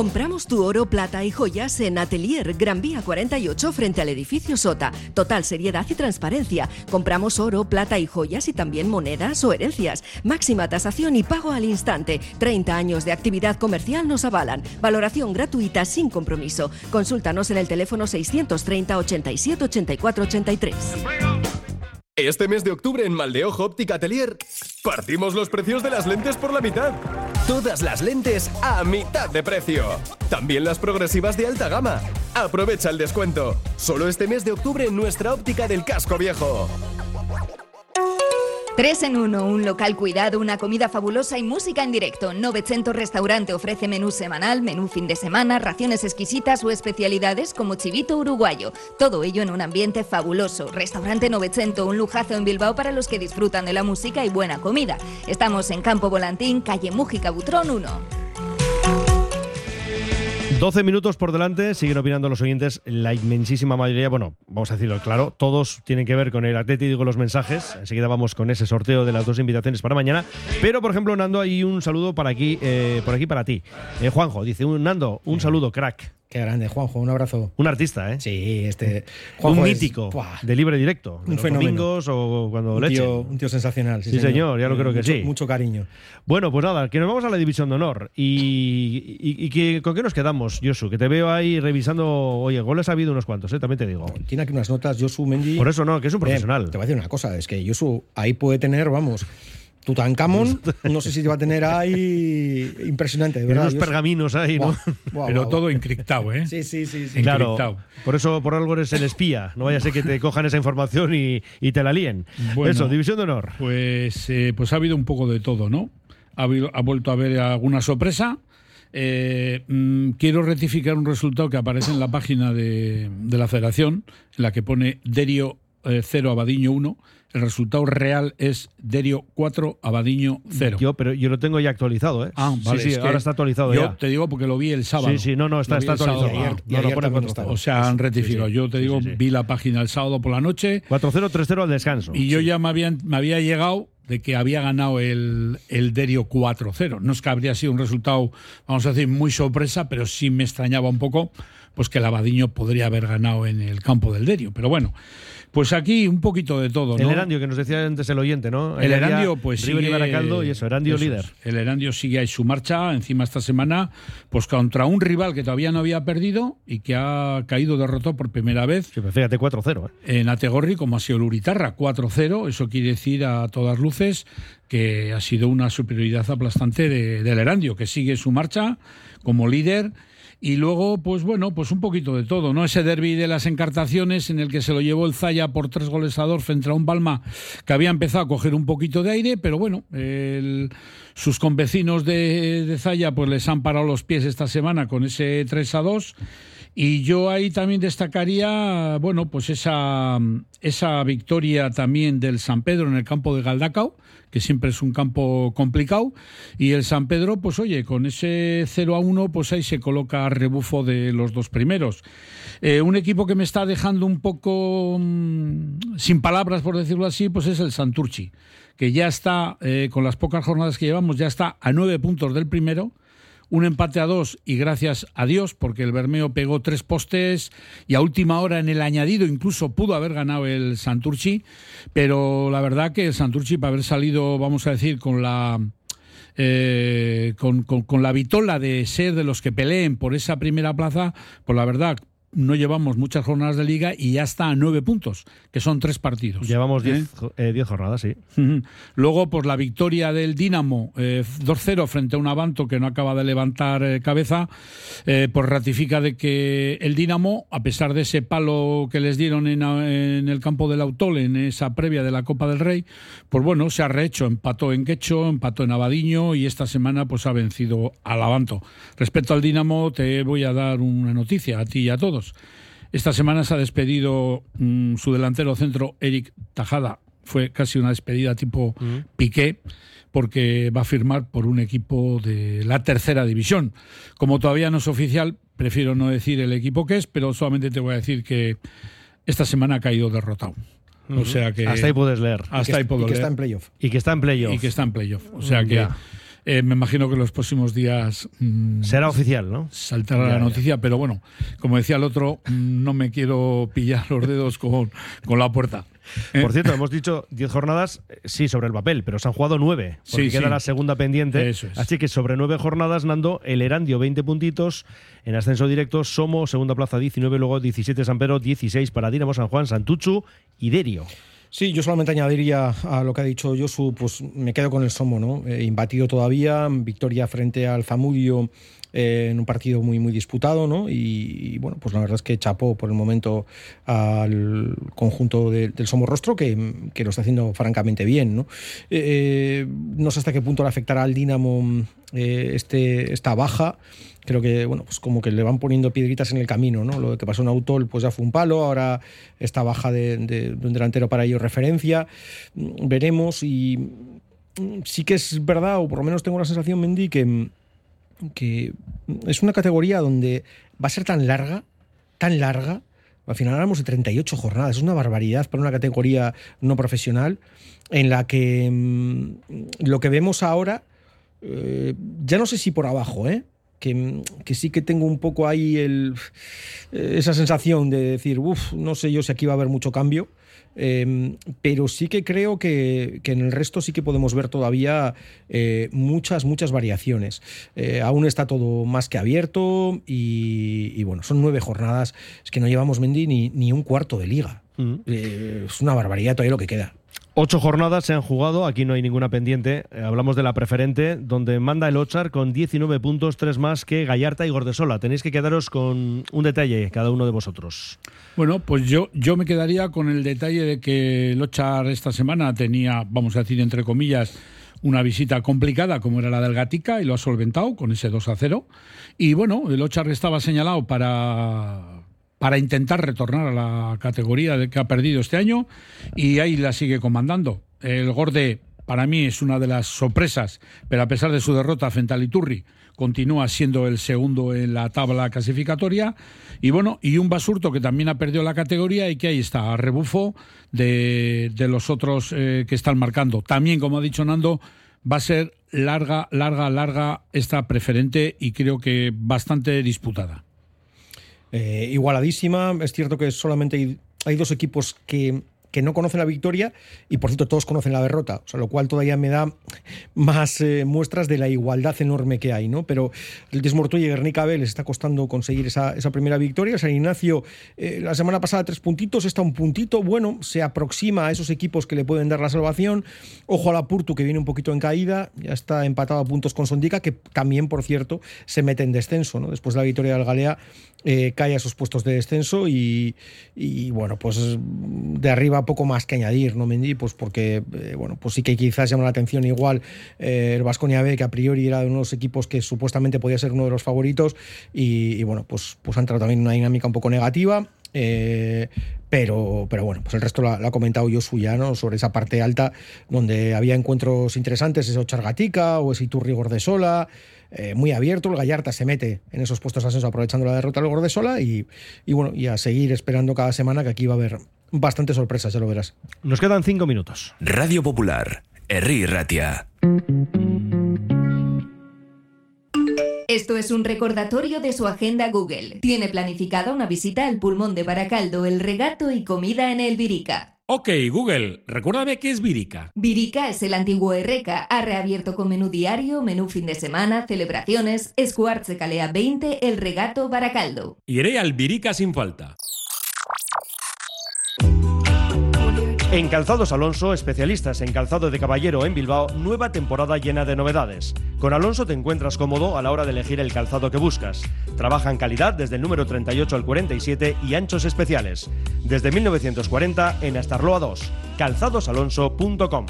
Compramos tu oro, plata y joyas en Atelier Gran Vía 48 frente al edificio Sota. Total seriedad y transparencia. Compramos oro, plata y joyas y también monedas o herencias. Máxima tasación y pago al instante. 30 años de actividad comercial nos avalan. Valoración gratuita sin compromiso. Consúltanos en el teléfono 630 87 84 83. Este mes de octubre en Maldeojo Óptica Atelier partimos los precios de las lentes por la mitad. Todas las lentes a mitad de precio. También las progresivas de alta gama. Aprovecha el descuento. Solo este mes de octubre en nuestra óptica del casco viejo. Tres en uno, un local cuidado, una comida fabulosa y música en directo. 900 Restaurante ofrece menú semanal, menú fin de semana, raciones exquisitas o especialidades como chivito uruguayo. Todo ello en un ambiente fabuloso. Restaurante 900, un lujazo en Bilbao para los que disfrutan de la música y buena comida. Estamos en Campo Volantín, calle Mújica Butrón 1. 12 minutos por delante, siguen opinando los oyentes, la inmensísima mayoría, bueno, vamos a decirlo claro, todos tienen que ver con el Atleti, digo los mensajes, enseguida vamos con ese sorteo de las dos invitaciones para mañana, pero por ejemplo, Nando, hay un saludo para aquí, eh, por aquí para ti. Eh, Juanjo, dice, Nando, un saludo, crack. Qué grande, Juanjo, un abrazo. Un artista, ¿eh? Sí, este. un es- mítico, ¡buah! de libre directo, de Un los fenómeno. domingos o cuando Un le tío, un tío sensacional. Sí, Sí, señor, ya lo creo que Mucho- sí. Mucho cariño. Bueno, pues nada, que nos vamos a la división de honor. ¿Y, y, y que, con qué nos quedamos, Josu? Que te veo ahí revisando. Oye, goles ha habido unos cuantos, ¿eh? también te digo. Tiene aquí unas notas, Josu Mendy. Por eso no, que es un Eh, profesional. te voy a decir una cosa, es que Josu ahí puede tener, vamos, Tutankamón, no sé si te va a tener ahí impresionante, de verdad. unos pergaminos ahí, ¿no? Pero todo encriptado, ¿eh? Sí, sí, sí. sí. Claro, encriptado. por eso por algo eres el espía. No vaya a ser que te cojan esa información y, y te la líen. Bueno. Eso, división de honor. Pues, eh, pues ha habido un poco de todo, ¿no? Ha, habido- ha vuelto a haber alguna sorpresa. Eh, mm, quiero rectificar un resultado que aparece en la página de, de la Federación, en la que pone Derio eh, 0, Abadiño 1. El resultado real es Derio 4, Abadiño 0. Yo, pero yo lo tengo ya actualizado, ¿eh? Ah, vale, sí, sí, es que ahora está actualizado yo ya. te digo porque lo vi el sábado. Sí, sí, no, no, está, Lo está el sábado. actualizado. Ah, y no, ayer pone 4-0. estaba. O sea, han rectificado. sí. Yo te digo, vi la página el sábado por la noche 4-0, 3-0 al descanso. y yo ya me, habían, me había llegado de que había ganado el, el Derio 4-0. No es que habría sido un resultado, vamos a decir, muy sorpresa, pero sí me extrañaba un poco pues que el Abadiño podría haber ganado en el campo del Derio. Pero bueno, pues aquí un poquito de todo. El ¿no? Erandio, que nos decía antes el oyente, ¿no? El Ahí Erandio, pues River y sigue- Baracaldo y eso, Erandio eso líder. El Erandio sigue ahí su marcha, encima esta semana, pues contra un rival que todavía no había perdido y que ha caído derrotado por primera vez Sí, pues fíjate, 4-0. ¿eh? en Ategorri, como ha sido el Uritarra, 4-0. Eso quiere decir a todas luces que ha sido una superioridad aplastante de- del Erandio, que sigue su marcha como líder. Y luego, pues bueno, pues un poquito de todo, ¿no? Ese derby de las encartaciones en el que se lo llevó el Zaya por tres goles a dos frente a un Palma que había empezado a coger un poquito de aire, pero bueno, el- sus convecinos de, de Zaya pues les han parado los pies esta semana con ese 3 a 2. Y yo ahí también destacaría, bueno, pues esa, esa victoria también del San Pedro en el campo de Galdacao, que siempre es un campo complicado. Y el San Pedro, pues oye, con ese 0 a 1, pues ahí se coloca a rebufo de los dos primeros. Eh, un equipo que me está dejando un poco mm, sin palabras, por decirlo así, pues es el Santurchi, que ya está, eh, con las pocas jornadas que llevamos, ya está a nueve puntos del primero un empate a dos y gracias a Dios, porque el Bermeo pegó tres postes y a última hora en el añadido incluso pudo haber ganado el Santurchi, pero la verdad que el Santurchi para haber salido, vamos a decir, con la eh, con, con- la vitola de ser de los que peleen por esa primera plaza, pues la verdad no llevamos muchas jornadas de liga y ya está a nueve puntos, que son tres partidos. Llevamos ¿Eh? 10 jo- eh, 10 jornadas, sí. Luego, pues la victoria del Dinamo eh, 2-0 frente a un Avanto que no acaba de levantar eh, cabeza, eh, pues ratifica de que el Dinamo, a pesar de ese palo que les dieron en, en el campo del Autol, en esa previa de la Copa del Rey, pues bueno, se ha rehecho, empató en Quecho, empató en Abadiño y esta semana pues ha vencido al Avanto. Respecto al Dinamo, te voy a dar una noticia a ti y a todos. Esta semana se ha despedido mm, su delantero centro, Eric Tajada. Fue casi una despedida tipo Piqué, porque va a firmar por un equipo de la tercera división. Como todavía no es oficial, prefiero no decir el equipo que es, pero solamente te voy a decir que esta semana ha caído derrotado. O sea que. Hasta ahí puedes leer. Hasta ahí puedo y que leer. está en playoff. Y que está en playoff. Y que está en playoff. O sea Mm, que. Eh, me imagino que en los próximos días mm, Será oficial, ¿no? saltará Ya, la ya. noticia, pero bueno, como decía el otro, no me quiero pillar los dedos con, con la puerta. ¿eh? Por cierto, hemos dicho 10 jornadas, eh, sí, sobre el papel, pero se han jugado 9. Porque Sí, queda sí. la segunda pendiente. Eso es. Así que sobre 9 jornadas, Nando, el Erandio 20 puntitos. En ascenso directo, Somo, segunda plaza 19, luego 17 San Pedro, 16 para Dinamo San Juan, Santuchu y Derio. Sí, yo solamente añadiría a lo que ha dicho Josu, pues me quedo con el Somo, ¿no? Eh, imbatido todavía, victoria frente al Zamudio eh, en un partido muy, muy disputado, ¿no? Y, bueno, pues la verdad es que chapó por el momento al conjunto de- del Somo Rostro, que, que lo está haciendo francamente bien, ¿no? Eh, no sé hasta qué punto le afectará al Dinamo eh, este, esta baja. Creo que, bueno, pues como que le van poniendo piedritas en el camino, ¿no? Lo que pasó en Autol, pues ya fue un palo, ahora esta baja de, un delantero para ello referencia. Mm, Veremos y mm, sí que es verdad, o por lo menos tengo la sensación, Mendy, que, que es una categoría donde va a ser tan larga, tan larga. Al final hablamos de 38 jornadas, es una barbaridad para una categoría no profesional en la que mm, lo que vemos ahora, eh, ya no sé si por abajo, ¿eh? Que, que sí que tengo un poco ahí el, eh, esa sensación de decir, uff, no sé yo si aquí va a haber mucho cambio. Eh, pero sí que creo que, que en el resto sí que podemos ver todavía eh, muchas, muchas variaciones. Eh, aún está todo más que abierto y, y bueno, son nueve jornadas. Es que no llevamos, Mendy, ni, ni un cuarto de liga. Eh, es una barbaridad todavía lo que queda. Ocho jornadas se han jugado, aquí no hay ninguna pendiente. Eh, hablamos de la preferente, donde manda el Ochar con 19 puntos, tres más que Gallarta y Gordesola. Tenéis que quedaros con un detalle, cada uno de vosotros. Bueno, pues yo, yo me quedaría con el detalle de que el Ochar esta semana tenía, vamos a decir entre comillas, una visita complicada como era la del Gatica y lo ha solventado con ese 2 a 0. Y bueno, el Ochar estaba señalado para para intentar retornar a la categoría que ha perdido este año y ahí la sigue comandando. El Gorde para mí es una de las sorpresas, pero a pesar de su derrota frente al Iturri, continúa siendo el segundo en la tabla clasificatoria. Y bueno, y un Basurto que también ha perdido la categoría y que ahí está, a rebufo de, de los otros eh, que están marcando. También, como ha dicho Nando, va a ser larga, larga, larga esta preferente y creo que bastante disputada. Eh, igualadísima. Es cierto que solamente hay, hay dos equipos que que no conocen la victoria y por cierto todos conocen la derrota, o sea, lo cual todavía me da más eh, muestras de la igualdad enorme que hay, ¿no? Pero el Desmortoy y Guernica B les está costando conseguir esa, esa primera victoria. San Ignacio eh, la semana pasada tres puntitos, está un puntito, bueno, se aproxima a esos equipos que le pueden dar la salvación. Ojo a la Purtu que viene un poquito en caída, ya está empatado a puntos con Sondica, que también, por cierto, se mete en descenso, ¿no? Después de la victoria del Galea eh, cae a esos puestos de descenso y, y bueno, pues de arriba poco más que añadir, ¿no, Mendy? Pues porque, eh, bueno, pues sí que quizás llama la atención igual eh, el Vasconia B, que a priori era de unos equipos que supuestamente podía ser uno de los favoritos, y, bueno, pues, pues ha entrado también una dinámica un poco negativa. Eh, pero, pero bueno, pues el resto lo, ha comentado yo suya, ¿no? Sobre esa parte alta, donde había encuentros interesantes, ese Ochargatica o ese Iturri Gordesola, eh, muy abierto. El Gallarta se mete en esos puestos de ascenso aprovechando la derrota del Gordesola y, y bueno, y a seguir esperando cada semana que aquí va a haber bastantes sorpresas, ya lo verás. Nos quedan cinco minutos. Radio Popular, Herri Ratia. Esto es un recordatorio de su agenda Google. Tiene planificada una visita al pulmón de Baracaldo, el regato y comida en el Virica. Ok, Google, recuérdame qué es Virica. Virica es el antiguo Erreca. Ha reabierto con menú diario, menú fin de semana, celebraciones, Escuartze Calea 20, el regato Baracaldo. Iré al Virica sin falta. En Calzados Alonso, especialistas en calzado de caballero en Bilbao, nueva temporada llena de novedades. Con Alonso te encuentras cómodo a la hora de elegir el calzado que buscas. Trabaja en calidad desde el número 38 al 47 y anchos especiales. Desde 1940 en Astarloa 2. calzadosalonso.com.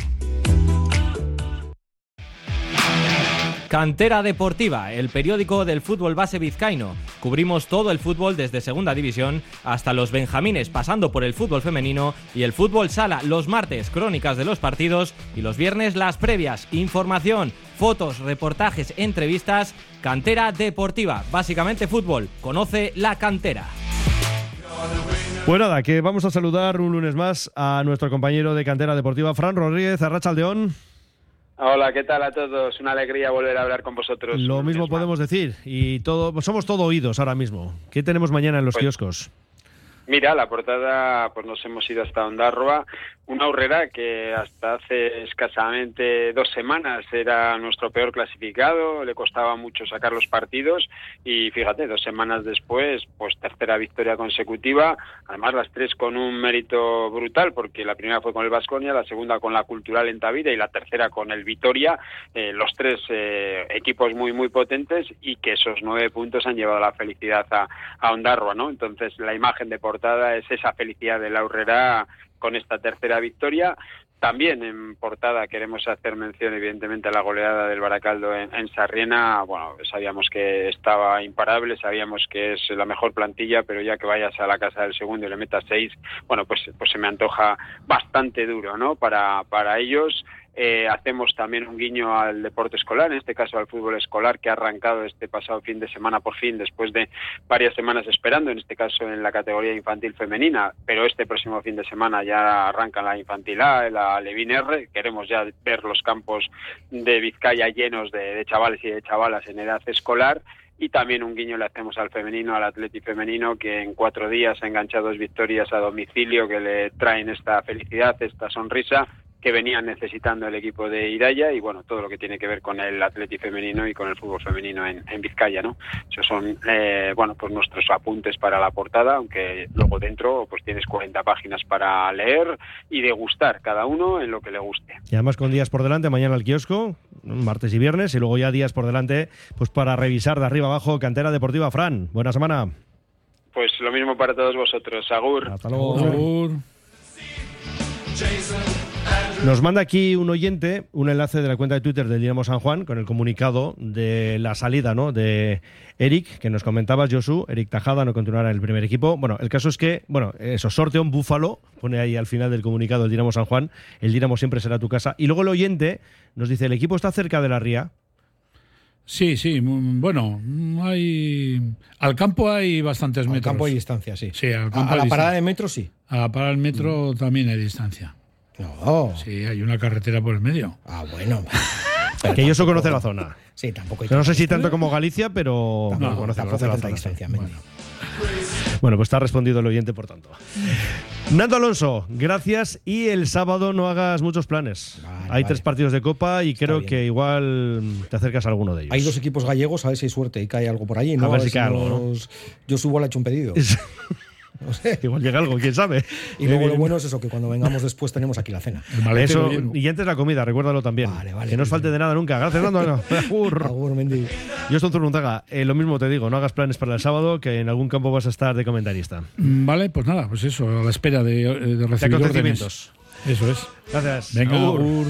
Cantera Deportiva, el periódico del fútbol base vizcaíno. Cubrimos todo el fútbol desde Segunda División hasta los Benjamines, pasando por el fútbol femenino y el fútbol sala. Los martes, crónicas de los partidos y los viernes, las previas. Información, fotos, reportajes, entrevistas. Cantera Deportiva, básicamente fútbol. Conoce la cantera. Pues nada, que vamos a saludar un lunes más a nuestro compañero de cantera deportiva, Fran Rodríguez, Arrachaldeón. Hola, ¿qué tal a todos? Una alegría volver a hablar con vosotros. Lo mismo podemos decir y todo somos todo oídos ahora mismo. ¿Qué tenemos mañana en los Pues- kioscos? Mira, la portada, pues nos hemos ido hasta Ondarroa, una horrera que hasta hace escasamente dos semanas era nuestro peor clasificado, le costaba mucho sacar los partidos y fíjate, dos semanas después, pues tercera victoria consecutiva, además las tres con un mérito brutal, porque la primera fue con el Vasconia, la segunda con la Cultural en Tavira y la tercera con el Vitoria, eh, los tres eh, equipos muy, muy potentes y que esos nueve puntos han llevado la felicidad a, a Ondarroa, ¿no? Entonces la imagen de portada es esa felicidad de la Horrera con esta tercera victoria. También en portada queremos hacer mención, evidentemente, a la goleada del Baracaldo en, en Sarriena. Bueno, sabíamos que estaba imparable, sabíamos que es la mejor plantilla, pero ya que vayas a la casa del segundo y le metas seis, bueno, pues, pues se me antoja bastante duro, ¿no? Para, para ellos. Eh, hacemos también un guiño al deporte escolar, en este caso al fútbol escolar, que ha arrancado este pasado fin de semana por fin, después de varias semanas esperando, en este caso en la categoría infantil femenina, pero este próximo fin de semana ya arranca la infantil A, la Levin R. Queremos ya ver los campos de Vizcaya llenos de, de chavales y de chavalas en edad escolar. Y también un guiño le hacemos al femenino, al atleti femenino, que en cuatro días ha enganchado dos victorias a domicilio que le traen esta felicidad, esta sonrisa que venían necesitando el equipo de Iraya y bueno, todo lo que tiene que ver con el atleti femenino y con el fútbol femenino en, en Vizcaya, ¿no? Esos son, eh, bueno, pues nuestros apuntes para la portada, aunque luego dentro pues tienes 40 páginas para leer y degustar cada uno en lo que le guste. Y además con días por delante, mañana al kiosco, martes y viernes, y luego ya días por delante, pues para revisar de arriba abajo Cantera Deportiva Fran. Buena semana. Pues lo mismo para todos vosotros. Agur. Hasta luego. Nos manda aquí un oyente un enlace de la cuenta de Twitter del Dinamo San Juan con el comunicado de la salida ¿no? de Eric, que nos comentabas, Josu. Eric Tajada no continuará en el primer equipo. Bueno, el caso es que, bueno, eso, sorteo un búfalo, pone ahí al final del comunicado el Dinamo San Juan. El Dinamo siempre será tu casa. Y luego el oyente nos dice: el equipo está cerca de la ría. Sí, sí, mm, bueno, hay al campo hay bastantes Al metros. campo hay distancia, sí. Sí, al A- campo a la parada de metro, sí. A la parada del metro también hay distancia. No. Sí, hay una carretera por el medio. Ah, bueno. que yo eso conoce la zona. Sí, tampoco hay No sé si tanto como Galicia, pero Tampoco- conoce, tampoco conoce la zona. distancia, Mendy. Bueno, pues está respondido el oyente, por tanto. Nando Alonso, gracias. Y el sábado no hagas muchos planes. Hay vale. tres partidos de Copa y creo bien. que igual te acercas a alguno de ellos. Hay dos equipos gallegos, a ver si hay suerte y cae algo por allí. ¿no? A ver si cae algo, ¿no? Yo subo, le he hecho un pedido. Igual llega algo, quién sabe. Y luego lo bueno es eso, que cuando vengamos después tenemos aquí la cena. Eso, y antes la comida, recuérdalo también. que no os falte de nada nunca. Gracias, Nando. Agur. Mendy. Yo estoy Zurunzaga. Eh, lo mismo te digo, no hagas planes para el sábado, que en algún campo vas a estar de comentarista. Mm, Vale, pues nada, pues eso, a la espera de, eh, de recibir órdenes. acontecimientos. Eso es. Gracias. Venga, Agur. agur.